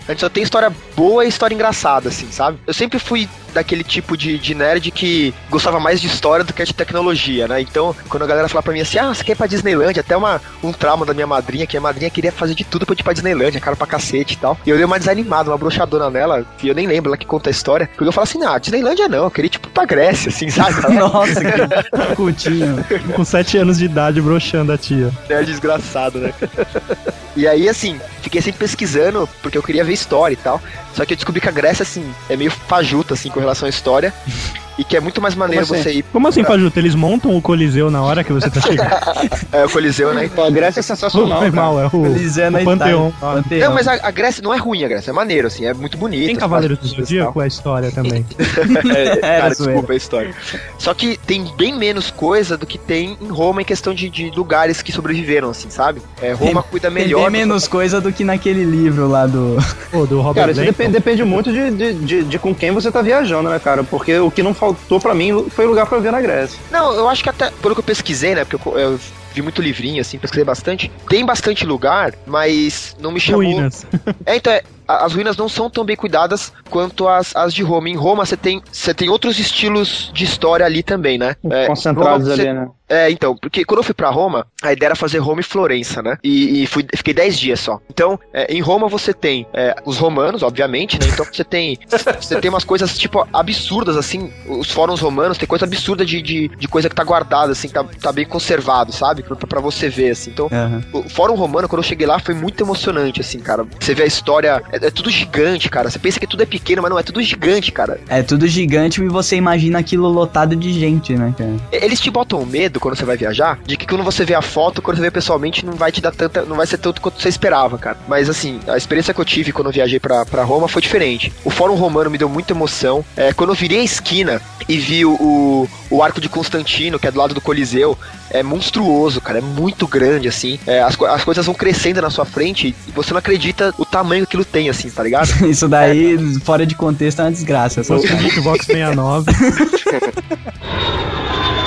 A gente só tem história boa e história engraçada, assim, sabe? Eu sempre fui daquele tipo de, de nerd que gostava mais de história do que de tecnologia, né? Então, quando a galera fala pra mim assim, ah, você quer ir pra Disneyland? Até uma, um trauma da minha madrinha, que a madrinha queria fazer de tudo pra eu ir pra Disneyland, cara pra cacete e tal. E eu dei uma desanimada, uma broxadona nela, e eu nem lembro ela que conta a história. Porque eu falo assim, ah, Disneylandia não, eu queria ir tipo pra Grécia, assim, sabe? Nossa, que cultinho. Com 7 anos de idade broxando a tia. É desgraçado, né? E aí, assim, fiquei sempre pesquisando, porque eu queria ver história e tal. Só que eu descobri que a Grécia, assim, é meio fajuta, assim, com relação à história. E que é muito mais maneiro Como assim? você ir Como assim, Fajuto? Eles montam o Coliseu na hora que você tá chegando? é, o Coliseu, né? Pô, a Grécia é sensacional. Foi mal, é o, Eliseu na o Panteão. Panteão. Não, mas a, a Grécia não é ruim, a Grécia é maneiro, assim, é muito bonito. Tem Cavaleiros do Zodíaco? É a história também. É, Era cara, desculpa a história. Só que tem bem menos coisa do que tem em Roma em questão de, de lugares que sobreviveram, assim, sabe? É, Roma cuida Tem melhor. bem menos coisa do que naquele livro lá do. Pô, do Robert Cara, isso depende, depende muito de, de, de, de com quem você tá viajando, né, cara? Porque o que não faltou pra mim foi lugar pra ver na Grécia. Não, eu acho que até, pelo que eu pesquisei, né? Porque eu, eu vi muito livrinho, assim, pesquisei bastante. Tem bastante lugar, mas não me chamou. Ruínas. É, então, é, as ruínas não são tão bem cuidadas quanto as, as de Roma. Em Roma você tem, você tem outros estilos de história ali também, né? É, Concentrados Roma, você- ali, né? É, então, porque quando eu fui pra Roma, a ideia era fazer Roma e Florença, né? E, e fui, fiquei 10 dias só. Então, é, em Roma você tem é, os romanos, obviamente, né? Então você tem você tem umas coisas, tipo, absurdas, assim. Os fóruns romanos tem coisa absurda de, de, de coisa que tá guardada, assim, que tá, tá bem conservado, sabe? Pra, pra você ver, assim. Então, Aham. o Fórum Romano, quando eu cheguei lá, foi muito emocionante, assim, cara. Você vê a história, é, tudo gigante, cara. Você pensa que tudo é pequeno, mas não, é tudo gigante, cara. É tudo gigante e você imagina aquilo lotado de gente, né, cara? Eles te botam medo quando você vai viajar, de que quando você vê a foto, quando você vê pessoalmente, não vai te dar tanta. não vai ser tanto quanto você esperava, cara. Mas assim, a experiência que eu tive quando eu viajei pra, pra Roma foi diferente. O Fórum Romano me deu muita emoção. É, quando eu virei a esquina e vi o, o Arco de Constantino, que é do lado do Coliseu, é monstruoso, cara. É muito grande, assim. É, as, as coisas vão crescendo na sua frente e você não acredita o tamanho que aquilo tem, assim, tá ligado? Isso daí, fora de contexto, é uma desgraça. Só o Geekbox 69.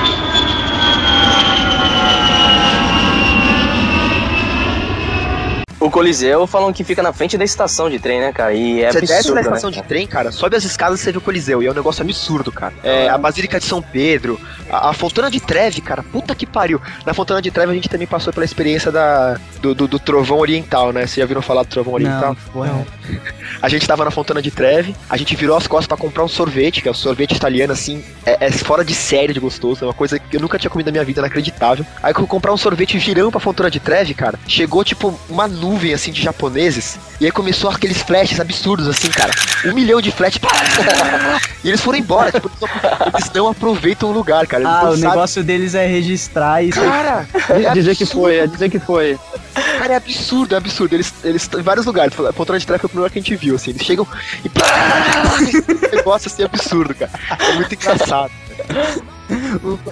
O Coliseu falam que fica na frente da estação de trem, né, cara? E é você desce absurdo, na né, estação de cara? trem, cara, sobe as escadas e você vê o Coliseu. E é um negócio absurdo, cara. É, a Basílica de São Pedro, a, a Fontana de Treve, cara, puta que pariu. Na Fontana de Treve a gente também passou pela experiência da, do, do, do Trovão Oriental, né? Vocês já viram falar do Trovão Oriental? Não, porra. A gente tava na Fontana de Treve, a gente virou as costas pra comprar um sorvete, que é um sorvete italiano, assim, é, é fora de série de gostoso, é uma coisa que eu nunca tinha comido na minha vida, inacreditável. Aí que eu comprar um sorvete virando pra Fontana de Treve, cara, chegou tipo uma nuvem, assim, de japoneses, e aí começou aqueles flashes absurdos, assim, cara. Um milhão de flashes. e eles foram embora, tipo, eles não, eles não aproveitam o lugar, cara. Eles Ah, não o sabem- negócio deles é registrar e. Cara, é Dizer que foi, é dizer que foi. Cara, é absurdo, é absurdo. Eles eles estão em vários lugares. A Poltrona de Treve foi o primeiro que a gente viu, assim. Eles chegam e. Um negócio assim absurdo, cara. É muito engraçado.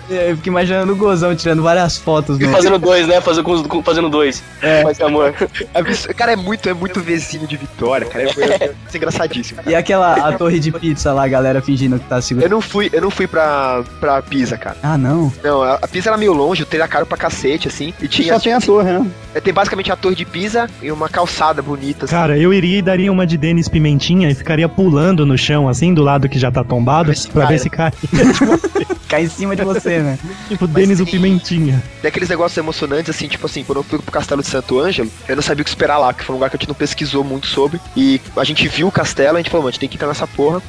Eu fico imaginando o Gozão tirando várias fotos E fazendo dois, né? Fazendo, fazendo dois. É. Mas amor. É. Cara, é muito, é muito vizinho de Vitória, cara. É, é, é engraçadíssimo. E aquela a torre de pizza lá, a galera fingindo que tá Eu segurando. não fui, eu não fui pra, pra Pisa, cara. Ah, não. Não, a, a Pisa era meio longe, o trem era caro pra cacete, assim. E tinha. Só tem a torre, né? é, tem basicamente a torre de Pisa e uma calçada bonita, assim. Cara, eu iria e daria uma de Denis Pimentinha e ficaria pulando no chão, assim, do lado que já tá tombado, Pra ver se pra cai. ver se cai. Cai em cima de você, né? tipo, Denis o Pimentinha. Tem aqueles negócios emocionantes, assim, tipo assim, quando eu fui pro Castelo de Santo Ângelo, eu não sabia o que esperar lá, que foi um lugar que a gente não pesquisou muito sobre. E a gente viu o castelo, a gente falou, mano, a gente tem que entrar nessa porra.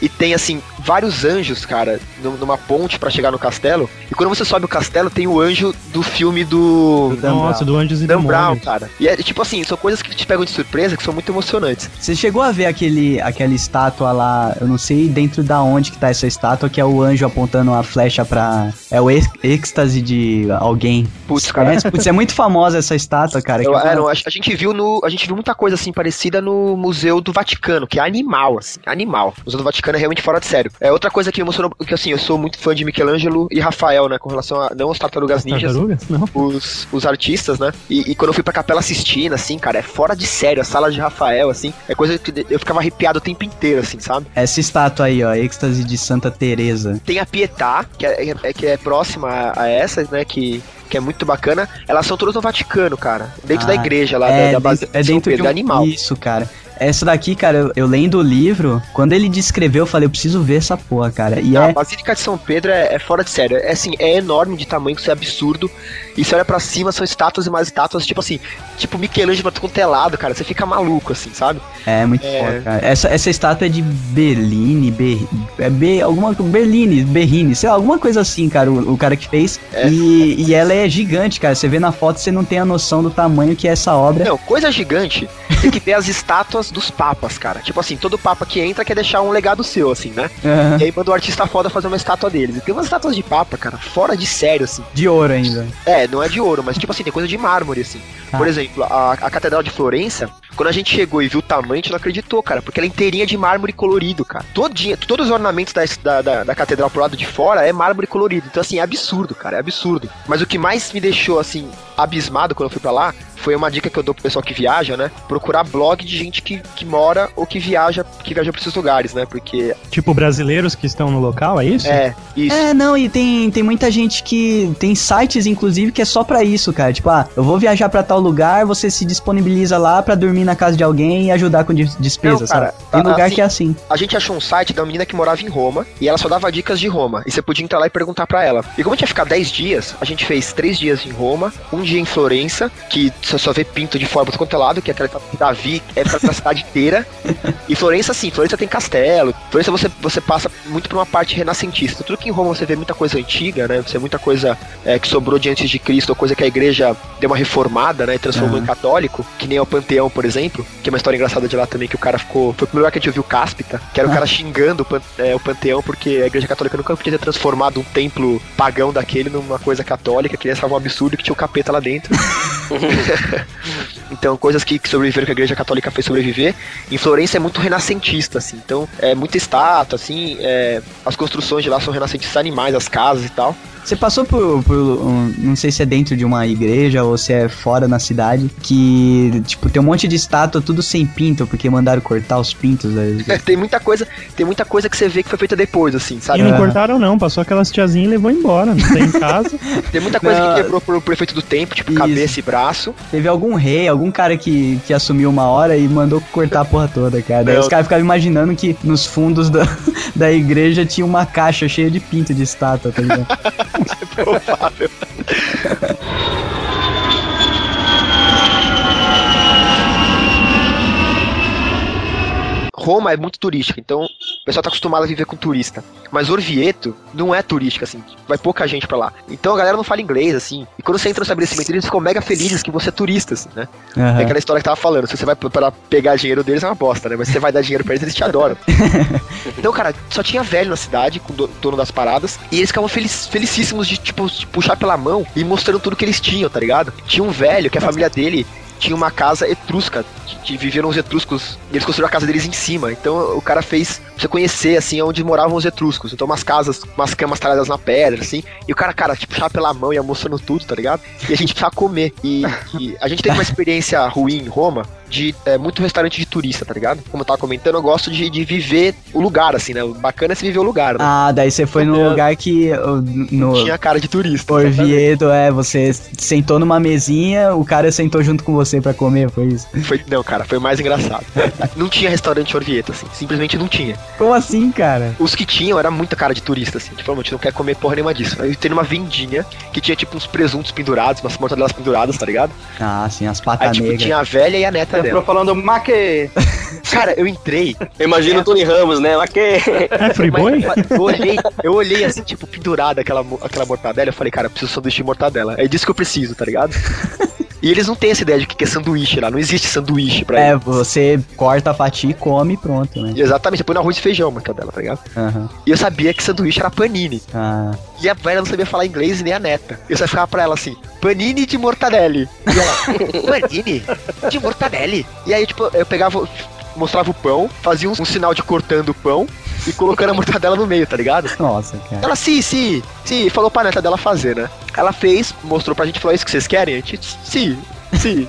E tem, assim, vários anjos, cara, num- numa ponte pra chegar no castelo. E quando você sobe o castelo, tem o anjo do filme do. Dan Nossa, do Anjos e Dan Brown, cara. E é tipo assim, são coisas que te pegam de surpresa, que são muito emocionantes. Você chegou a ver aquele, aquela estátua lá, eu não sei dentro da onde que tá essa estátua, que é o anjo apontando a flecha pra. É o êx- êxtase de alguém. Putz, cara. Conhece? Putz, é muito famosa essa estátua, cara. Eu, é, não, a, gente viu no. A gente viu muita coisa assim parecida no Museu do Vaticano, que é animal, assim, animal. O Museu do Vaticano é realmente fora de sério. É outra coisa que me emocionou, que assim, eu sou muito fã de Michelangelo e Rafael, né? Com relação a. Não os tartarugas ninjas, Tartarugas? Não. os, os artistas, né? E, e quando eu fui pra Capela Sistina, assim, cara, é fora de sério. A sala de Rafael, assim, é coisa que eu ficava arrepiado o tempo inteiro, assim, sabe? Essa estátua aí, ó, êxtase de Santa Teresa. Tem a Pietà, que é, é- que é próxima a, a essa, né? Que, que é muito bacana. Elas são todas no Vaticano, cara. Dentro Ah, da igreja lá, é, da, da Basílica é de dentro de Pedro, um é animal. Isso, cara. Essa daqui, cara, eu, eu lendo o livro, quando ele descreveu, eu falei, eu preciso ver essa porra, cara. E é. A Basílica de São Pedro é, é fora de sério. É assim, é enorme de tamanho, isso é absurdo. E você olha pra cima, são estátuas e mais estátuas, tipo assim, tipo Michelangelo pra todo quanto é cara. Você fica maluco, assim, sabe? É muito É. foda, cara. Essa, essa estátua é de Berline, Ber, é Be, alguma Berline, Berrini, sei lá, alguma coisa assim, cara, o, o cara que fez. É. E, e ela é gigante, cara. Você vê na foto, você não tem a noção do tamanho que é essa obra. Não, coisa gigante, tem que ver as estátuas dos papas, cara. Tipo assim, todo papa que entra quer deixar um legado seu, assim, né? Aham. E aí manda o artista foda fazer uma estátua deles. E tem umas estátuas de papa, cara, fora de sério, assim. De ouro ainda. É, não é de ouro, mas tipo assim, tem coisa de mármore, assim. Ah. Por exemplo, a, a Catedral de Florença, quando a gente chegou e viu o tamanho, a gente não acreditou, cara, porque ela é inteirinha de mármore colorido, cara. Todinha, todos os ornamentos da, da, da, da catedral pro lado de fora é mármore colorido. Então, assim, é absurdo, cara, é absurdo. Mas o que mais me deixou, assim, abismado quando eu fui pra lá foi uma dica que eu dou pro pessoal que viaja, né? Procurar blog de gente que, que mora ou que viaja, que viaja pra esses lugares, né? Porque, Tipo, brasileiros que estão no local, é isso? é, isso. É, não, e tem, tem muita gente que. Tem sites, inclusive, que é só pra isso, cara. Tipo, ah, eu vou viajar pra tal lugar, você se disponibiliza lá pra dormir na casa de alguém e ajudar com des- despesa, Não, cara? Tem lugar assim- que é assim. A gente achou um site da menina que morava em Roma e ela só dava dicas de Roma. E você podia entrar lá e perguntar pra ela. E como a gente ia ficar 10 dias, a gente fez 3 dias em Roma, um dia em Florença, que você só vê pinto de fora pro quanto é lado, que é aquela de Davi, é pra cidade inteira. E Florença, sim, Florença tem castelo. Florença você, você passa muito por uma parte renascentista. Tudo que em Roma você vê muita coisa antiga, né? Você vê muita coisa é, que sobrou de antes de Cristo, ou coisa que a igreja deu uma reformada, né? E transformou Aham. em católico, que nem o Panteão, por exemplo, que é uma história engraçada de lá também, que o cara ficou. Foi o primeiro lugar que a gente ouviu Cáspita, que era o Ah. cara xingando o, pan- é, o Panteão, porque a igreja católica nunca podia ter transformado um templo pagão daquele numa coisa católica, que achava um absurdo que tinha o capeta lá dentro. então, coisas que, que sobreviveram que a igreja católica fez sobreviver. Em Florença é muito renascentista, assim. Então, é muita estátua, assim. é, as construções de lá são renascentistas animais, as casas e tal. Você passou por, por um- não sei se é dentro de uma igreja ou se é fora na cidade, que, tipo, tem um monte de estátua tudo sem pinto, porque mandaram cortar os pintos. né? tem muita coisa, tem muita coisa que você vê que foi feita depois, assim, E sabe? não Aham. cortaram, não. Passou aquelas tiazinhas e levou embora. Não tem em casa. Tem muita coisa Não. que quebrou pro prefeito do tempo, tipo Isso. cabeça e braço. Teve algum rei, algum cara que, que assumiu uma hora e mandou cortar a porra toda, cara. Daí os caras ficavam imaginando que nos fundos da, da igreja tinha uma caixa cheia de pinto de estátua, tá ligado? Provável. Roma é muito turística, então o pessoal tá acostumado a viver com turista. Mas Orvieto não é turística, assim, vai pouca gente pra lá. Então a galera não fala inglês, assim. E quando você entra no estabelecimento, eles ficam mega felizes que você é turista, assim, né? Aham. É aquela história que tava falando, se você vai pra pegar dinheiro deles é uma bosta, né? Mas se você vai dar dinheiro pra eles, eles te adoram. então, cara, só tinha velho na cidade, com o dono das paradas, e eles ficavam felic- felicíssimos de, tipo, puxar pela mão e mostrando tudo que eles tinham, tá ligado? Tinha um velho que a família dele tinha uma casa etrusca, que, que viviam os etruscos, e eles construíram a casa deles em cima. Então o cara fez você conhecer, assim, onde moravam os etruscos. Então umas casas, umas camas talhadas na pedra, assim. E o cara, cara, tipo, puxava pela mão e ia mostrando tudo, tá ligado? E a gente precisava comer. E, e a gente teve uma experiência ruim em Roma de é, muito restaurante de turista, tá ligado? Como eu tava comentando, eu gosto de, de viver o lugar, assim, né? O bacana é se viver o lugar, né? Ah, daí você foi no lugar que. No Tinha cara de turista. Orvieto, é, você sentou numa mesinha, o cara sentou junto com você pra comer, foi isso. Foi, não, cara, foi mais engraçado. não tinha restaurante Orvieto, assim. Simplesmente não tinha. Como assim, cara? Os que tinham era muita cara de turista, assim. Tipo, a gente não quer comer porra nenhuma disso. Aí tem uma vendinha que tinha, tipo, uns presuntos pendurados, umas mortadelas penduradas, tá ligado? Ah, sim, as Aí, patas tipo, negras. tinha a velha e a neta Entrou falando maque. Cara, eu entrei. Eu imagino o Tony Ramos, né? Mas que. É? Mas eu olhei, eu olhei assim, tipo, pendurada aquela, aquela mortadela. Eu falei, cara, eu preciso sanduíche de mortadela. É disso que eu preciso, tá ligado? E eles não têm essa ideia de que é sanduíche lá. Não existe sanduíche pra É, eles. você corta a fatia e come e pronto, né? Exatamente, você põe no arroz e feijão a mortadela, tá ligado? Aham. E eu sabia que sanduíche era panini. Ah. E a velha não sabia falar inglês nem a neta. Eu só ficava pra ela assim, panini de mortadelle. E ela, panini de mortadelle. E aí, tipo, eu pegava, mostrava o pão, fazia um, um sinal de cortando o pão e colocando a mortadela no meio, tá ligado? Nossa, cara. Ela, sim, sim, sim, falou pra neta dela fazer, né? Ela fez, mostrou pra gente, falou, é isso que vocês querem? A gente, sim, sim.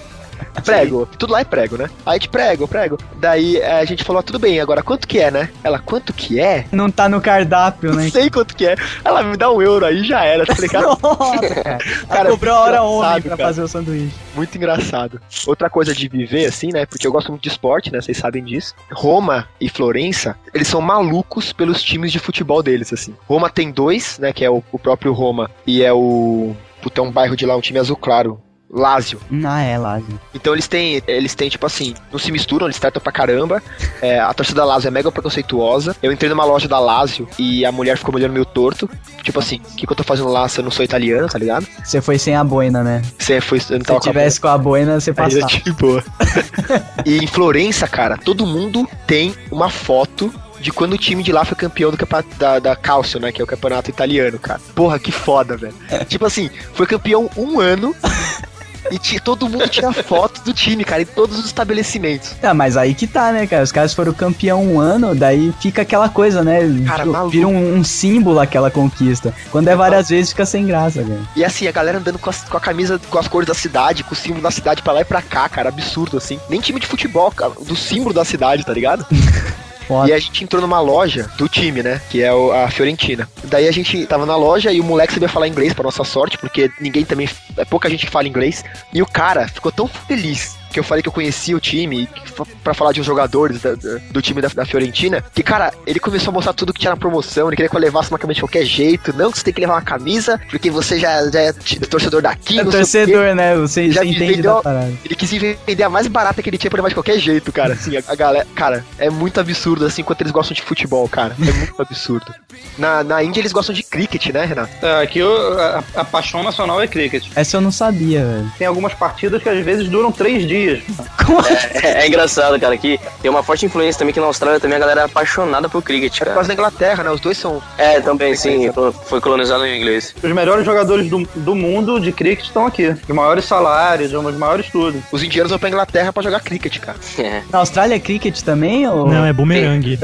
Prego. Tudo lá é prego, né? Aí a gente prego, prego. Daí eh, a gente falou, ah, tudo bem, agora quanto que é, né? Ela, quanto que é? Não tá no cardápio, Não né? sei quanto que é. Ela me dá um euro aí já era, tá ligado? Nossa, cara. Cara, cobrou a hora homem pra cara. fazer o sanduíche. Muito engraçado. Outra coisa de viver, assim, né? Porque eu gosto muito de esporte, né? Vocês sabem disso. Roma e Florença, eles são malucos pelos times de futebol deles, assim. Roma tem dois, né? Que é o, o próprio Roma e é o. Puta, é um bairro de lá, um time azul claro. Lázio. Ah, é, lá. gente. Então eles têm, eles têm, tipo assim, não se misturam, eles tratam pra caramba. É, a torcida da Lazio é mega preconceituosa. Eu entrei numa loja da Lazio e a mulher ficou me olhando meio torto. Tipo assim, o que, que eu tô fazendo lá se eu não sou italiano, tá ligado? Você foi sem a boina, né? Você foi, eu não Se tava a tivesse com a boina, você Aí passava. eu de boa. e em Florença, cara, todo mundo tem uma foto de quando o time de lá foi campeão do campeonato da, da Calcio, né? Que é o campeonato italiano, cara. Porra, que foda, velho. tipo assim, foi campeão um ano. E ti- todo mundo tira foto do time, cara, em todos os estabelecimentos. Ah, mas aí que tá, né, cara? Os caras foram campeão um ano, daí fica aquela coisa, né? Cara, Tipo. Vira um, um símbolo aquela conquista. Quando é várias vezes, fica sem graça, cara. E assim, a galera andando com, as- com a camisa, com as cores da cidade, com o símbolo da cidade pra lá e pra cá, cara, absurdo, assim. Nem time de futebol, cara, do símbolo da cidade, tá ligado? Foda. E a gente entrou numa loja do time, né? Que é a Fiorentina. Daí a gente tava na loja e o moleque sabia falar inglês, pra nossa sorte, porque ninguém também. É pouca gente que fala inglês. E o cara ficou tão feliz que eu falei que eu conhecia o time, pra falar de uns jogadores da- da- do time da, da Fiorentina, que, cara, ele começou a mostrar tudo que tinha na promoção, ele queria que eu levasse uma camisa de qualquer jeito, não que você tem que levar uma camisa, porque você já, já é torcedor daqui, É não sei o quê. torcedor, né? Você, Já entende vendeu- da parada. Ele quis vender a mais barata que ele tinha pra levar de qualquer jeito, cara. Assim, a, a galera. Cara, é muito absurdo, assim, quanto eles gostam de futebol, cara. É muito absurdo. Na, na Índia eles gostam de cricket, né, Renato? É, aqui a, a paixão nacional é cricket. Essa eu não sabia, velho. Tem algumas partidas que às vezes duram três dias. Dias. É, é engraçado, cara, que tem uma forte influência também que na Austrália também a galera é apaixonada por cricket, É por cara. causa da Inglaterra, né? Os dois são. É, também, sim, foi colonizado em inglês. Os melhores jogadores do, do mundo de cricket estão aqui. Os maiores salários, os maiores tudo. Os indianos vão pra Inglaterra pra jogar cricket, cara. É. Na Austrália é cricket também? Ou... Não, é bumerangue.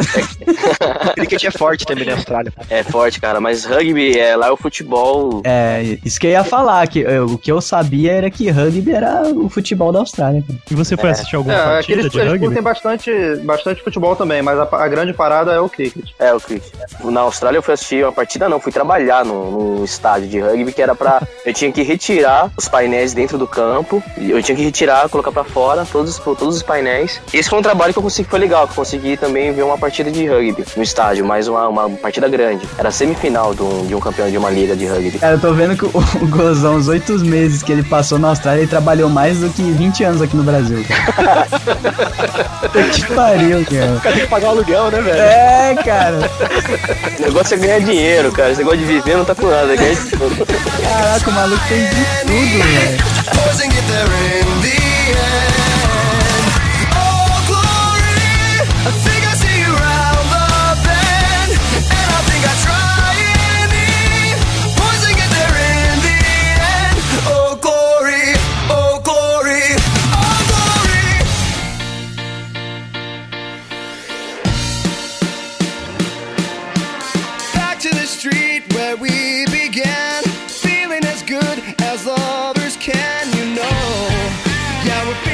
cricket é forte também na Austrália. É forte, cara, mas rugby, é, lá é o futebol. É, isso que eu ia falar, que eu- o que eu sabia era que rugby era o futebol da Austrália. E você foi assistir alguma É, partida eles, de eles rugby? curtem bastante, bastante futebol também, mas a, a grande parada é o cricket. É, o cricket. Na Austrália eu fui assistir uma partida, não, fui trabalhar no, no estádio de rugby que era pra. Eu tinha que retirar os painéis dentro do campo, e eu tinha que retirar, colocar pra fora todos, todos os painéis. Esse foi um trabalho que eu consegui, foi legal, que eu consegui também ver uma partida de rugby no estádio, mas uma, uma partida grande. Era semifinal de um, de um campeão de uma liga de rugby. Cara, eu tô vendo que o, o Gozão, os oito meses que ele passou na Austrália, ele trabalhou mais do que 20 anos aqui no Brasil, cara. Puta que pariu, cara. O cara tem que pagar o aluguel, né, velho? É, cara. O negócio é ganhar dinheiro, cara. Esse negócio de viver não tá com nada. Ganhar tudo. Caraca, o maluco fez de tudo, velho.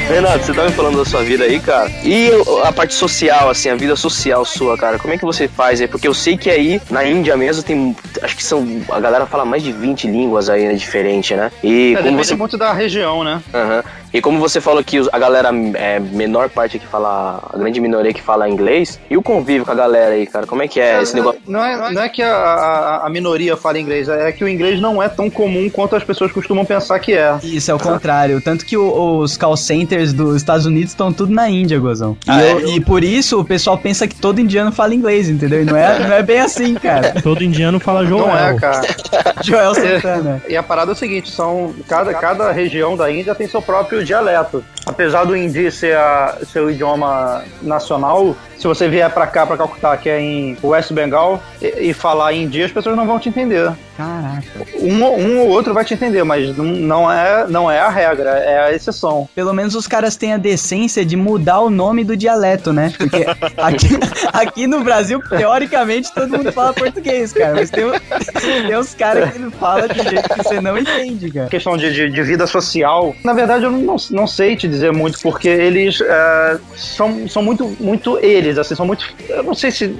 Renato, você tava me falando da sua vida aí, cara. E a parte social, assim, a vida social sua, cara, como é que você faz aí? Porque eu sei que aí, na Índia mesmo, tem. Acho que são. A galera fala mais de 20 línguas aí, né? Diferente, né? E É, como depende você. muito da região, né? Aham. E como você falou que a galera é menor parte que fala, a grande minoria que fala inglês, e o convívio com a galera aí, cara, como é que é esse negócio? Não é, não é que a, a, a minoria fala inglês, é que o inglês não é tão comum quanto as pessoas costumam pensar que é. Isso, é o contrário. Tanto que o- os call centers dos Estados Unidos estão tudo na Índia, Gozão. E, Ah, é? eu- e por isso o pessoal pensa que todo indiano fala inglês, entendeu? E não é, não é bem assim, cara. Todo indiano fala Joel. Não é, cara. Joel Santana. E a parada é o seguinte, são cada, cada região da Índia tem seu próprio dialeto. Apesar do hindi ser a- seu idioma nacional, se você vier pra cá, pra Calcutá, que é em West Bengal, e, e falar hindi, as pessoas não vão te entender. Caraca. Um, ou- um ou outro vai te entender, mas não, não, é, não é a regra, é a exceção. Pelo menos os caras têm a decência de mudar o nome do dialeto, né? Porque aqui, aqui no Brasil, teoricamente, todo mundo fala português, cara. Mas tem, tem uns caras que falam de jeito que você não entende, cara. questão de, de, de vida social. Na verdade, eu não, não sei te dizer muito, porque eles é, são, são muito, muito eles, assim, são muito. Eu não sei se.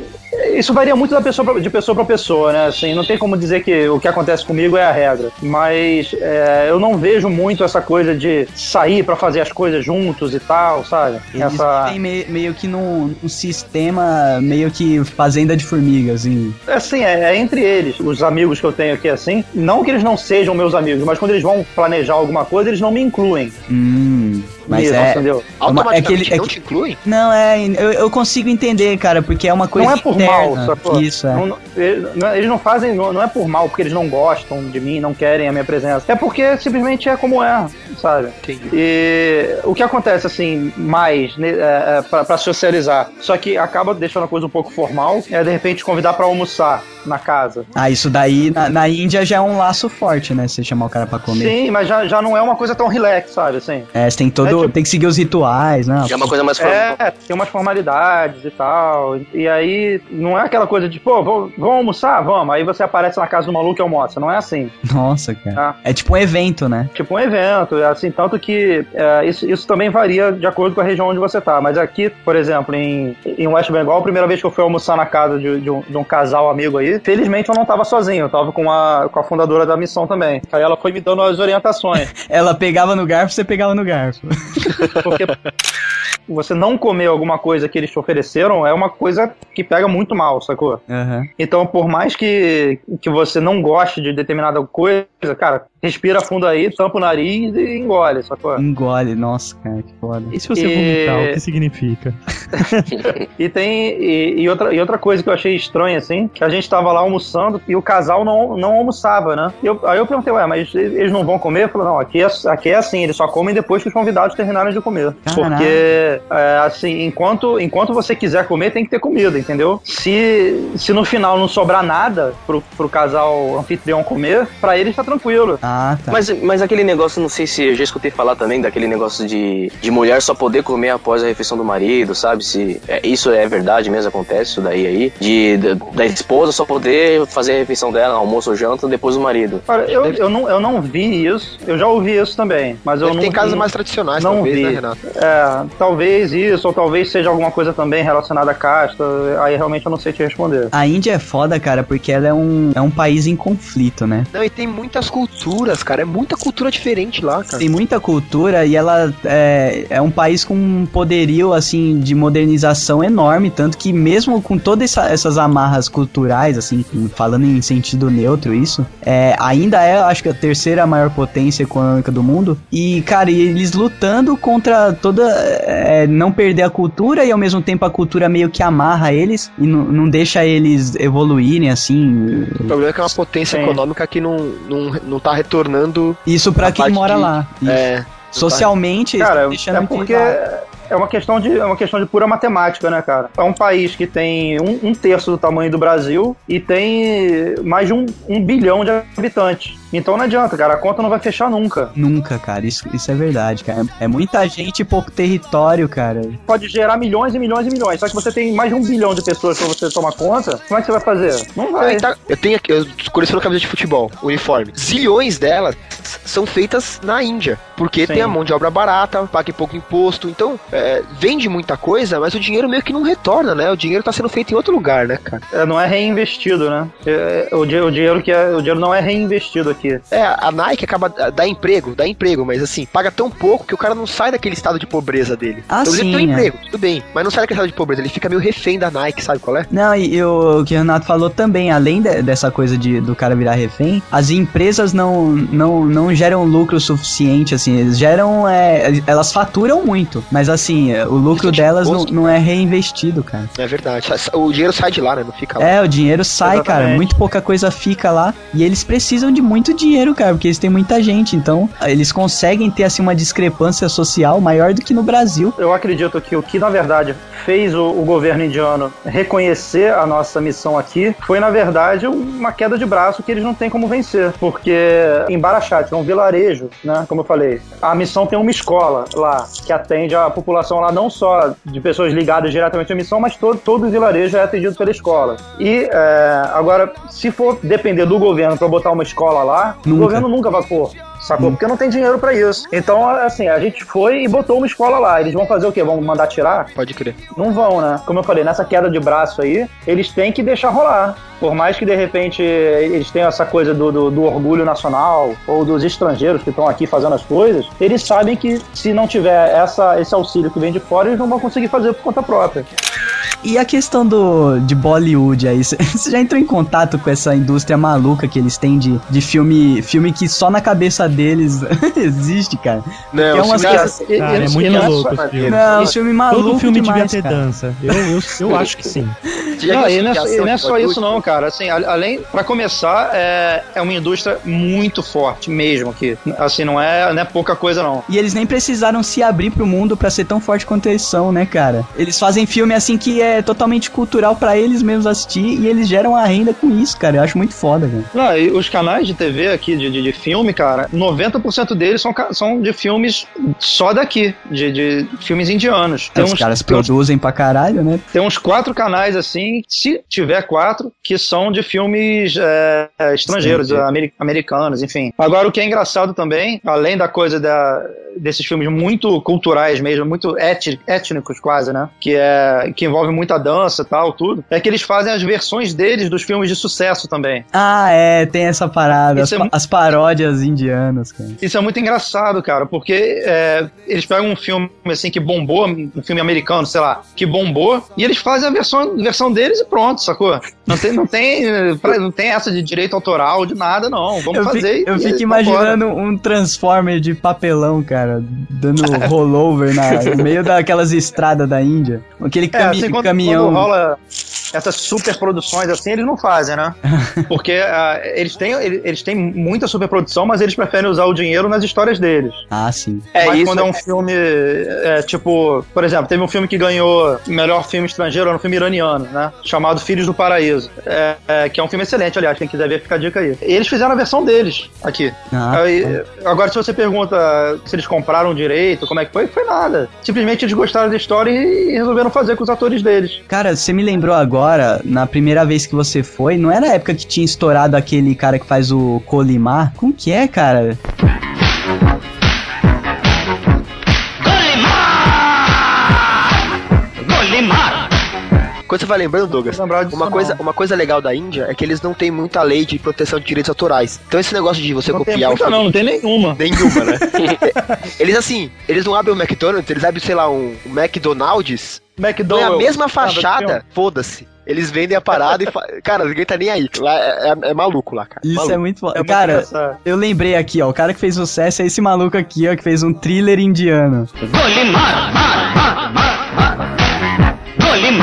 Isso varia muito da pessoa pra- de pessoa para pessoa, né? Assim, não tem como dizer que o que acontece comigo é a regra. Mas é, eu não vejo muito essa coisa de sair para fazer as coisas juntos e tal, sabe? Eles Essa, meio, meio que num, num sistema meio que fazenda de formigas, assim. Assim, é, é entre eles, os amigos que eu tenho aqui, assim. Não que eles não sejam meus amigos, mas quando eles vão planejar alguma coisa, eles não me incluem. Hum, mas é. entendeu? é uma- é que ele- Automaticamente é não te incluem? Não, é. Eu, eu consigo entender, cara, porque é uma coisa. não é por interna. mal, sacou? Isso, é. Não- eles não- fazem, não, não é por mal, porque eles não gostam de mim, não querem a minha presença. É porque simplesmente é como é, sabe? Entendi. E o que acontece, assim, mais né, é, é, pra, pra socializar, só que acaba deixando a coisa um pouco formal, é de repente convidar pra almoçar na casa. Ah, isso daí na, na Índia já é um laço forte, né? Você chamar o cara pra comer. Sim, mas já, já não é uma coisa tão relax, sabe? Assim. É, você tem todo. É Tem que seguir os rituais, né? É uma coisa mais formal. É, tem umas formalidades e tal. E aí não é aquela coisa de, pô, vamos, vamos almoçar? Vamos. Aí você aparece na casa do maluco e almoça. Não é assim. Nossa, cara. Ah. É tipo um evento, né? Tipo um evento, é assim, tanto que é, isso, isso também varia de acordo com a região onde você tá. Mas aqui, por exemplo, em, em West Bengal, a primeira vez que eu fui almoçar na casa de, de um, de um casal amigo aí, felizmente eu não tava sozinho, eu tava com a, com a fundadora da missão também. Aí ela foi me dando as orientações. Ela pegava no garfo, você pegava no garfo. Porque você não comer alguma coisa que eles te ofereceram é uma coisa que pega muito mal, sacou? Aham. Então, por mais que, que você não goste de determinada coisa, cara, respira fundo aí, tampa o nariz e engole, sacou? Engole, nossa, cara, que foda. E se você E- vomitar, o que significa? E tem. E, e outra, e outra coisa que eu achei estranha, assim, que a gente tava lá almoçando e o casal não, não almoçava, né? E eu- aí eu perguntei, ué, mas eles não vão comer? Eu falei, não, aqui é, aqui é assim, eles só comem depois que os convidados terminarem de comer. Caralho. Porque, é, assim, enquanto, enquanto você quiser comer, tem que ter comida, entendeu? Se, se no final não sobrar nada pro, pro casal anfitrião comer, pra eles tá tranquilo. Ah, tá. Mas, mas aquele negócio, não sei se eu já escutei falar também daquele negócio de, de mulher só poder comer após a refeição do marido, sabe? Se é, isso é verdade mesmo, acontece isso daí aí. De, da, da esposa só poder fazer a refeição dela, almoço ou janta, depois do marido. Cara, eu, eu, não, eu não vi isso, eu já ouvi isso também, mas eu Deve não ter casas não- mais tradicionais, não talvez, vi. né, Renato? É, talvez isso, ou talvez seja alguma coisa também relacionada à casta. Aí realmente eu não sei te responder. A Índia é foda, cara, porque ela é um, é um país em conflito, né? Não, e tem muitas culturas, cara. É muita cultura diferente lá, cara. Tem muita cultura e ela é, é um país com um poderio, assim, de modernização enorme, tanto que mesmo com todas essa- essas amarras culturais, assim, falando em sentido neutro isso, é, ainda é, acho que, a terceira maior potência econômica do mundo. E, cara, e eles lutando contra toda... é, não perder a cultura e, ao mesmo tempo, a cultura meio que amarra eles e não, deixa eles evoluírem, assim... O problema é que é uma potência Sim. econômica que não, não, não tá retornando. Isso pra A quem mora de- lá. Isso. É, Socialmente, eles Cara, é porque. É uma questão de é uma questão de pura matemática, né, cara? É um país que tem um, um terço do tamanho do Brasil e tem mais de um, um bilhão de habitantes. Então não adianta, cara, a conta não vai fechar nunca. Nunca, cara. Isso, isso é verdade, cara. É muita gente e pouco território, cara. Pode gerar milhões e milhões e milhões. Só que você tem mais de um bilhão de pessoas pra você tomar conta. Como é que você vai fazer? Não vai. tá- eu tenho aqui, eu coleciono camisa de futebol, uniforme. Zilhões delas são feitas na Índia. Porque Sim. tem a mão de obra barata, paga pouco imposto. Então, é, vende muita coisa, mas o dinheiro meio que não retorna, né? O dinheiro tá sendo feito em outro lugar, né, cara? É, não é reinvestido, né? É, o, di- o dinheiro que é, o dinheiro não é reinvestido aqui. É, a Nike acaba dá emprego, dá emprego, mas assim, paga tão pouco que o cara não sai daquele estado de pobreza dele. Ah, então ele sim, tem um é. emprego, tudo bem, mas não sai daquele estado de pobreza, ele fica meio refém da Nike, sabe qual é? Não, e o que o Renato falou também, além de- dessa coisa de, do cara virar refém, as empresas não, não, não geram lucro suficiente, assim, eles geram, é, elas faturam muito, mas assim, o lucro Isso de delas não, imposto, não é reinvestido, cara. É verdade. O dinheiro sai de lá, né? Não fica lá. É, o dinheiro sai, cara, Exatamente. muito pouca coisa fica lá, e eles precisam de muito dinheiro, cara, porque eles têm muita gente, então eles conseguem ter, assim, uma discrepância social maior do que no Brasil. Eu acredito que o que, na verdade, fez o, o governo indiano reconhecer a nossa missão aqui foi, na verdade, uma queda de braço que eles não têm como vencer. Porque em Barachat, que é um vilarejo, né, como eu falei, a missão tem uma escola lá que atende a população lá, não só de pessoas ligadas diretamente à missão, mas todo, todo o vilarejo é atendido pela escola. E é, agora, se for depender do governo para botar uma escola lá, Nunca. o governo nunca vai pôr. Sacou? Porque não tem dinheiro pra isso. Então, assim, a gente foi e botou uma escola lá. Eles vão fazer o quê? Vão mandar tirar? Pode crer. Não vão, né? Como eu falei, nessa queda de braço aí, eles têm que deixar rolar. Por mais que de repente eles tenham essa coisa do, do, do orgulho nacional ou dos estrangeiros que estão aqui fazendo as coisas, eles sabem que se não tiver essa, esse auxílio que vem de fora, eles não vão conseguir fazer por conta própria. E a questão do de Bollywood aí, você já entrou em contato com essa indústria maluca que eles têm de, de filme, filme que só na cabeça deles existe, cara? Não, é umas cara, coisas- e- Cara, é muito é louco esse filme. Não, os filmes malucos Todo filme demais, devia ter cara. dança. Eu, eu, eu acho que sim. Não, viu e não é, e não é só isso não, cara. Assim, além, para começar, é, é uma indústria muito forte mesmo aqui. Assim, não é, não é pouca coisa não. E eles nem precisaram se abrir pro mundo pra ser tão forte quanto eles são, né, cara? Eles fazem filme assim que é totalmente cultural pra eles mesmos assistir e eles geram a renda com isso, cara. Eu acho muito foda, velho. Não, e os canais de TV aqui, de, de, de filme, cara, 90% deles são, são de filmes só daqui, de, de filmes indianos. Tem Os uns, caras uns produzem pra caralho, né? Tem uns quatro canais, assim, se tiver quatro, que são de filmes é, estrangeiros, Estrangeiro. ameri- americanos, enfim. Agora, o que é engraçado também, além da coisa da, desses filmes muito culturais mesmo, muito étni- étnicos quase, né? Que, é, que envolve muita dança e tal, tudo, é que eles fazem as versões deles dos filmes de sucesso também. Ah, é, tem essa parada. As, é pa- as paródias indianas, cara. Isso é muito engraçado, cara, porque é, eles pegam um filme assim que bombou, um filme americano, sei lá, que bombou, e eles fazem a versão, versão deles e pronto, sacou? Não tem, não tem, não tem essa de direito autoral, de nada, não. Vamos Eu, fazer. fico, eu fico imaginando um Transformer de papelão, cara, dando rollover na, no meio daquelas estradas da Índia. Aquele É, cami- assim, quando, caminhão. quando rola essas super produções assim, eles não fazem, né? Porque ah, eles, têm, eles, eles têm muita superprodução, mas eles preferem usar o dinheiro nas histórias deles. Ah, sim. É mas isso. quando é um filme, é, tipo, por exemplo, teve um filme que ganhou melhor filme estrangeiro, era um filme iraniano, né? Chamado Filhos do Paraíso. É, é, que é um filme excelente, aliás, quem quiser ver, fica a dica aí. E eles fizeram a versão deles aqui. Ah, Aí, agora, se você pergunta se eles compraram direito, como é que foi, foi nada. Simplesmente eles gostaram da história e resolveram fazer com os atores deles. Cara, você me lembrou agora, na primeira vez que você foi, não era a época que tinha estourado aquele cara que faz o Colimar? Como que é, cara? Quando você vai lembrando, Douglas, uma não. coisa, uma coisa legal da Índia é que eles não têm muita lei de proteção de direitos autorais. Então esse negócio de você Não tem copiar o muita, filme... não, não tem nenhuma. Nenhuma, né? eles assim, eles não abrem o McDonald's, eles abrem, sei lá, um McDonald's, McDonald's. a mesma Ah, fachada, foda-se. Eles vendem a parada e fa... Cara, ninguém tá nem aí. Lá é, é- é maluco lá, cara. Isso Maluco. é muito. É cara, engraçado. eu lembrei aqui, ó, o cara que fez sucesso é esse maluco aqui, ó, que fez um thriller indiano. ఇది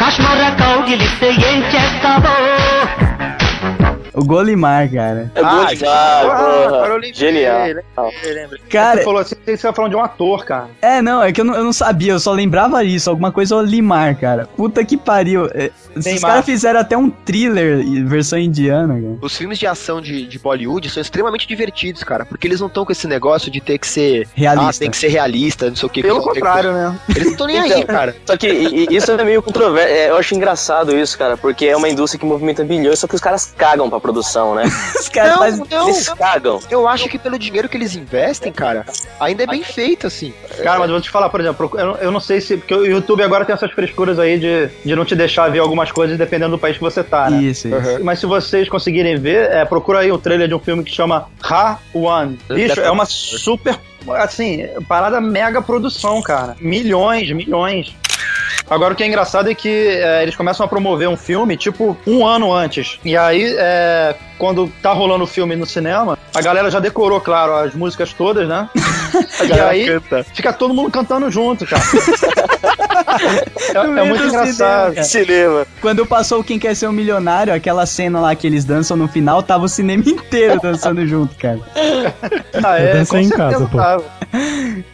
కాశ్మీర కౌగిలిస్తే ఏం చేస్తావో O Golimar, cara. É Ah, Golimar, Ah, porra. agora eu lembrei, Genial. lembrei, lembrei. Cara, Você falou assim, você tá falando de um ator, cara. é, não, é que eu não, eu não sabia, eu só lembrava isso, alguma coisa Olimar, cara. Puta que pariu. É, Esses Neymar. caras fizeram até um thriller em versão indiana, cara. Os filmes de ação de, de Bollywood são extremamente divertidos, cara, porque eles não estão com esse negócio de ter que ser Realista. Ah, tem que ser realista, não sei o que. Pelo que- contrário, né? Eles não estão nem aí, Então, cara. Só que isso é meio controverso. é, Eu acho engraçado isso, cara, porque é uma indústria que movimenta bilhões, só que os caras cagam pra produção, né? Os caras Não, fazem. não, Eles cagam. Eu acho que pelo dinheiro que eles investem, cara, ainda é bem feito, assim. Cara, mas eu vou te falar, por exemplo, eu, não- eu não sei se. Porque o YouTube agora tem essas frescuras aí de, de não te deixar ver algumas coisas dependendo do país que você tá, né? Isso, isso. Mas se vocês conseguirem ver, é, procura aí o trailer de um filme que chama Ha One. Bicho, é uma super. Assim, parada mega produção, cara. Milhões, milhões. Agora o que é engraçado é que é, eles começam a promover um filme, tipo, um ano antes. E aí, é, quando tá rolando o filme no cinema, a galera já decorou, claro, as músicas todas, né? e aí, canta. fica todo mundo cantando junto, cara. é, é muito do engraçado. cinema, Cinema. Quando passou Quem Quer Ser um Milionário, aquela cena lá que eles dançam no final, tava o cinema inteiro dançando junto, cara. Ah, é, Dança com em casa, pô. tava.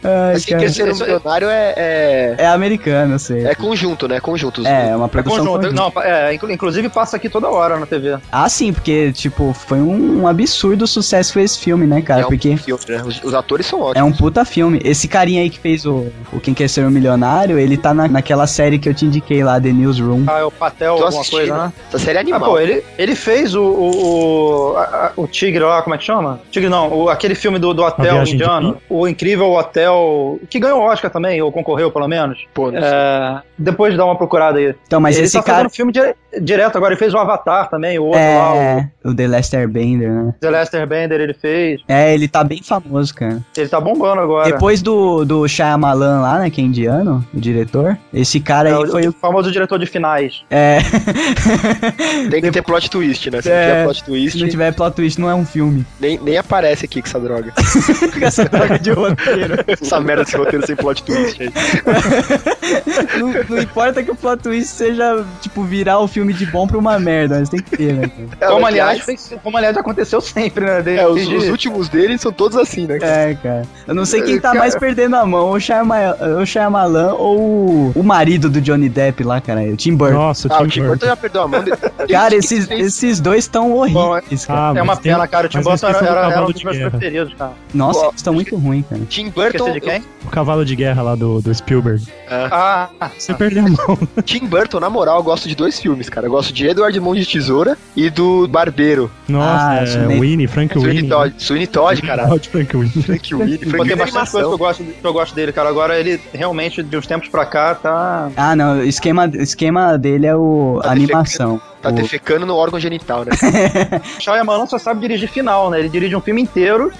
Ai, Assim, cara. que ser um milionário é, é, É americano, eu sei. é conjunto, né? Conjunto. É, é uma É produção conjunto. conjunta. Não, é, inclu- inclusive passa aqui toda hora na TV. Ah, sim, porque, tipo, foi um, um absurdo o sucesso que foi esse filme, né, cara? é um porque filme, né? Os, os atores são ótimos. é um puta filme. Esse carinha aí que fez o, o Quem Quer Ser um Milionário, ele tá na, naquela série que eu te indiquei lá, The Newsroom. Ah, é o Patel, Tô alguma assistindo. coisa, né? Essa série é Ah, animal. pô, ele, ele fez o, o, o, a- o Tigre lá, como é que chama? Tigre não, o- aquele filme do, do hotel indiano. O incrível hotel, que ganhou o Oscar também, ou concorreu pelo menos. Pô, não sei. É, depois dá uma procurada aí. Então, mas ele esse tá cara. fazendo filme dire- direto agora, ele fez o Avatar também, o outro lá, É, o The Lester Bender, né? o The Lester Bender, ele fez. É, ele tá bem famoso, cara. Ele tá bombando agora. Depois do, do Shyamalan lá, né, que é indiano, o diretor, esse cara É, aí o, foi o... o famoso diretor de finais. É... Tem que ter plot twist, né? Se É, não tiver plot twist, Se não tiver plot twist, não é um filme. nem, nem aparece aqui com essa droga. Com essa droga de roteiro. essa merda desse roteiro sem plot twist aí. não, não importa que o plot twist seja, tipo, virar o filme de bom pra uma merda, mas tem que ter, né? É, como, aliás, fez- como aliás aconteceu sempre, né? Desde, É, os, os últimos deles são todos assim, né? É, cara. Eu não sei quem tá Cara- mais perdendo a mão, o Shyamalan, o Shyamalan ou o, marido do Johnny Depp lá, cara, o Tim Burton. Nossa, o Ah, o Tim Burton já perdeu a mão. de- Cara, esses, esses dois estão horríveis, cara. Ah, é uma pena, cara. O Tim Burton era, era, era um dos de meus preferidos, cara. Nossa, eles estão muito ruins, cara. Tim Burton, Esqueci de quem? O cavalo de guerra lá do, do Spielberg. Ah, Você perdeu a mão. Tim Burton, na moral, eu gosto de dois filmes, cara. Eu gosto de Edward Mão de Tesoura e do Barbeiro. Nossa, Ah, é, Winnie, Frank Sweeney Winnie. Todd, Sweeney Todd, cara. Todd Frank Winnie. Frank Winnie, Frank tem Winnie bastante coisa que eu, gosto, que eu gosto dele, cara. Agora ele realmente, de uns tempos pra cá, tá. Ah, não, o esquema, esquema dele é o Tá a animação. Tá O- defecando no órgão genital, né? O Shyamalan só sabe dirigir final, né? Ele dirige um filme inteiro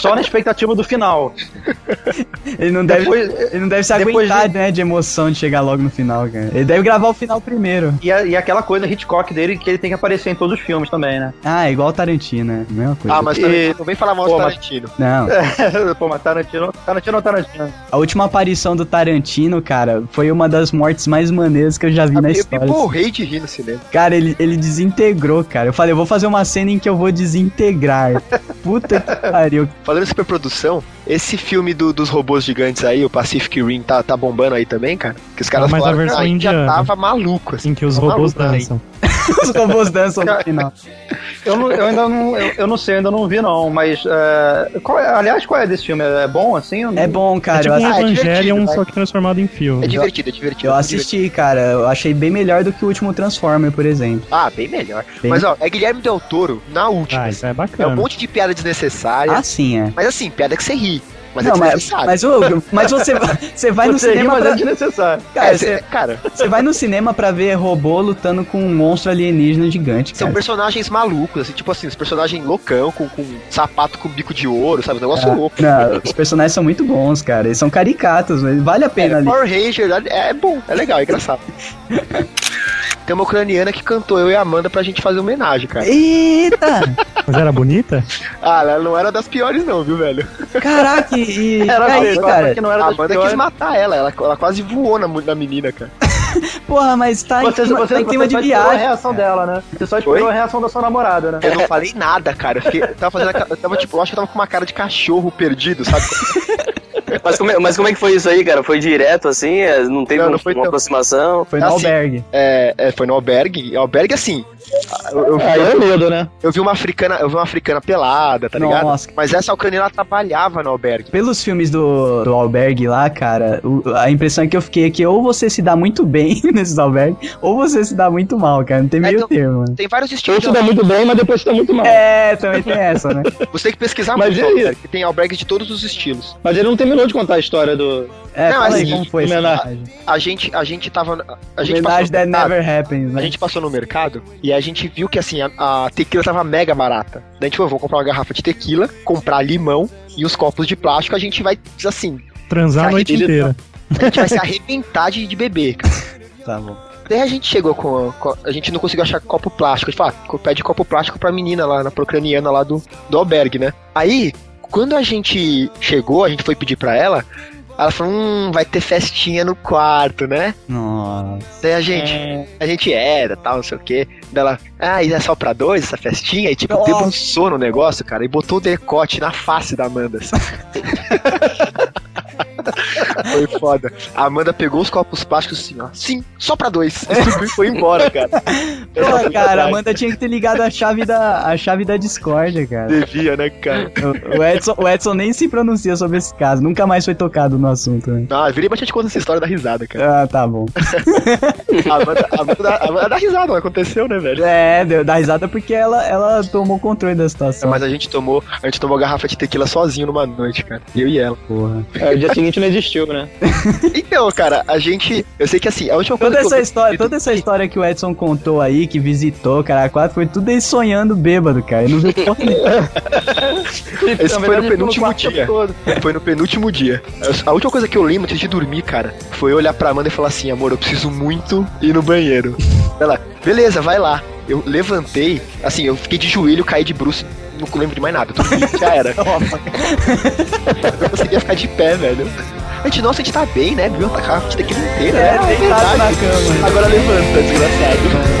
só na expectativa do final. Ele não deve, Depois- ele não deve se aguentar, de- né, de emoção de chegar logo no final, cara. Ele deve gravar o final primeiro. E, a- e aquela coisa Hitchcock dele que ele tem que aparecer em todos os filmes também, né? Ah, é igual o Tarantino, né? Mesma coisa. Ah, mas E- não vem falar mal Pô, do Tarantino. Não, Pô, mas Tarantino, Tarantino ou Tarantino? a última aparição do Tarantino, cara, foi uma das mortes mais maneiras que eu já vi na Eu me história. borrei de rir no cinema. Cara, ele, ele desintegrou, cara. Eu falei, eu vou fazer uma cena em que eu vou desintegrar. Puta que pariu. Falando em superprodução, esse filme do- dos robôs gigantes aí, o Pacific Rim, tá, tá bombando aí também, cara? Que os caras Ah, mas a falaram versão que a gente já indiana. tava maluco, assim. Em que os robôs assim. dançam. Os robôs dançam no final. Eu, não- eu ainda não, eu, eu não sei, ainda não vi não, mas é, qual é- aliás, qual é desse filme? É bom assim? Não- É bom, É cara. tipo eu, um Ah, é Evangelion, divertido, vai. só que transformado em filme. É divertido, é divertido. eu é assisti, cara. Eu achei bem melhor do que o último Transformer, por exemplo. Ah, bem melhor. Bem- Mas ó, é Guilherme Del Toro na última. Ah, isso é é um bacana. monte de piada desnecessária. Ah, sim, é. Mas assim, piada que você ri. Mas é Não, mas, desnecessária. mas, ô, mas você, vai- você vai no Você ri, cinema mas pra. é desnecessário. Cara, É, você, cê- cara, você vai no cinema pra ver robô lutando com um monstro alienígena gigante, são cara. personagens malucos, assim, tipo assim, os personagens loucão, com, com sapato com bico de ouro, sabe? Um negócio Ah, louco. não, os personagens são muito bons, cara. Eles são caricatos, mas vale a pena É, ali. Power Ranger é, é bom, é legal, é engraçado. Tem uma ucraniana que cantou eu e a Amanda pra gente fazer homenagem, cara. Eita! Mas era bonita? Ah, ela não era das piores, não, viu, velho? Caraca, e. Era e aí, feio, cara? que não era A das Amanda piores. quis matar ela, ela, ela quase voou na, na menina, cara. Porra, mas tá Você, em você, tá em clima você de só esperou a viagem. reação dela, né? Você só esperou Oi? a reação da sua namorada, né? Eu não falei nada, cara. Eu, fiquei, eu tava fazendo. Eu tava, tipo, eu acho que eu tava com uma cara de cachorro perdido, sabe? Mas como, é, mas como é que foi isso aí, cara? Foi direto assim? É, Não teve Não, não foi uma tão- aproximação? Foi no Assim, albergue. É, é, foi no albergue. Albergue, assim. Eu, eu, Aí é medo, né? eu vi uma africana, eu vi uma africana pelada, tá ligado? Nossa. Mas essa ucraniana ela trabalhava no albergue. Pelos filmes do, do albergue lá, cara, o- a impressão que eu fiquei é que ou você se dá muito bem nesses albergues, ou você se dá muito mal, cara. Não tem meio então- termo, mano. Tem vários Ou estilos. se dá muito bem, mas depois se dá muito mal. É, também tem essa, né? Você tem que pesquisar Mas muito albergue, que tem albergues de todos os estilos. Mas ele não terminou de contar a história do. É, Não, fala aí assim, como foi homenagem. A gente, a gente tava. A gente Homenagem passou that no mercado, never happens, A né? gente passou no mercado e a gente viu que assim, a, a tequila tava mega barata. Daí a gente falou, vou comprar uma garrafa de tequila, comprar limão e os copos de plástico, a gente vai, assim, Transar a noite inteira. a gente vai se arrebentar de, de beber, cara. Tá bom. Daí a gente chegou com, com- A gente não conseguiu achar copo plástico. A gente falou, ah, pede copo plástico pra menina lá, na procraniana lá do, do albergue, né? Aí, quando a gente chegou, a gente foi pedir pra ela, ela falou, hum, vai ter festinha no quarto, né? Nossa. Daí a gente, a gente era, tal, não sei o quê. Daí ela, ah, e é só pra dois essa festinha? E tipo, Nossa. debruçou no negócio, cara, e botou o decote na face da Amanda. Foi foda. A Amanda pegou os copos plásticos assim, ó. Sim, só pra dois. E foi embora, cara. Pô, cara, a Amanda tinha que ter ligado a chave da, a chave da discórdia, cara. Devia, né, cara? O- Edson, o Edson nem se pronuncia sobre esse caso, nunca mais foi tocado no assunto, né? Ah, virei bastante conta essa história da risada, cara. Ah, tá bom. A Amanda, a Amanda, dá- a Amanda dá risada, aconteceu, né, velho? É, deu, dá risada porque ela, ela tomou controle da situação. Mas a gente tomou, a gente tomou garrafa de tequila sozinho numa noite, cara. Eu e ela. Porra. É, o dia seguinte não existiu, né? Então, cara, a gente. Eu sei que assim, a última coisa Toda que essa eu história, toda essa história que o Edson contou aí, que visitou, cara, quatro, foi tudo ele sonhando bêbado, cara. Ele não viu porra nenhuma. Esse Na foi no penúltimo dia. todo. Foi no penúltimo dia. A última coisa que eu lembro antes de dormir, cara, foi olhar pra Amanda e falar assim: amor, eu preciso muito ir no banheiro. Ela, beleza, vai lá. Eu levantei, assim, eu fiquei de joelho, caí de bruxo, não lembro de mais nada. Já era. eu conseguia ficar de pé, velho. A gente, nossa, a gente tá bem, né? Viu? Tá a de tequila inteira. É, Ah, deitado na verdade. cama. Agora levanta, desgraçado.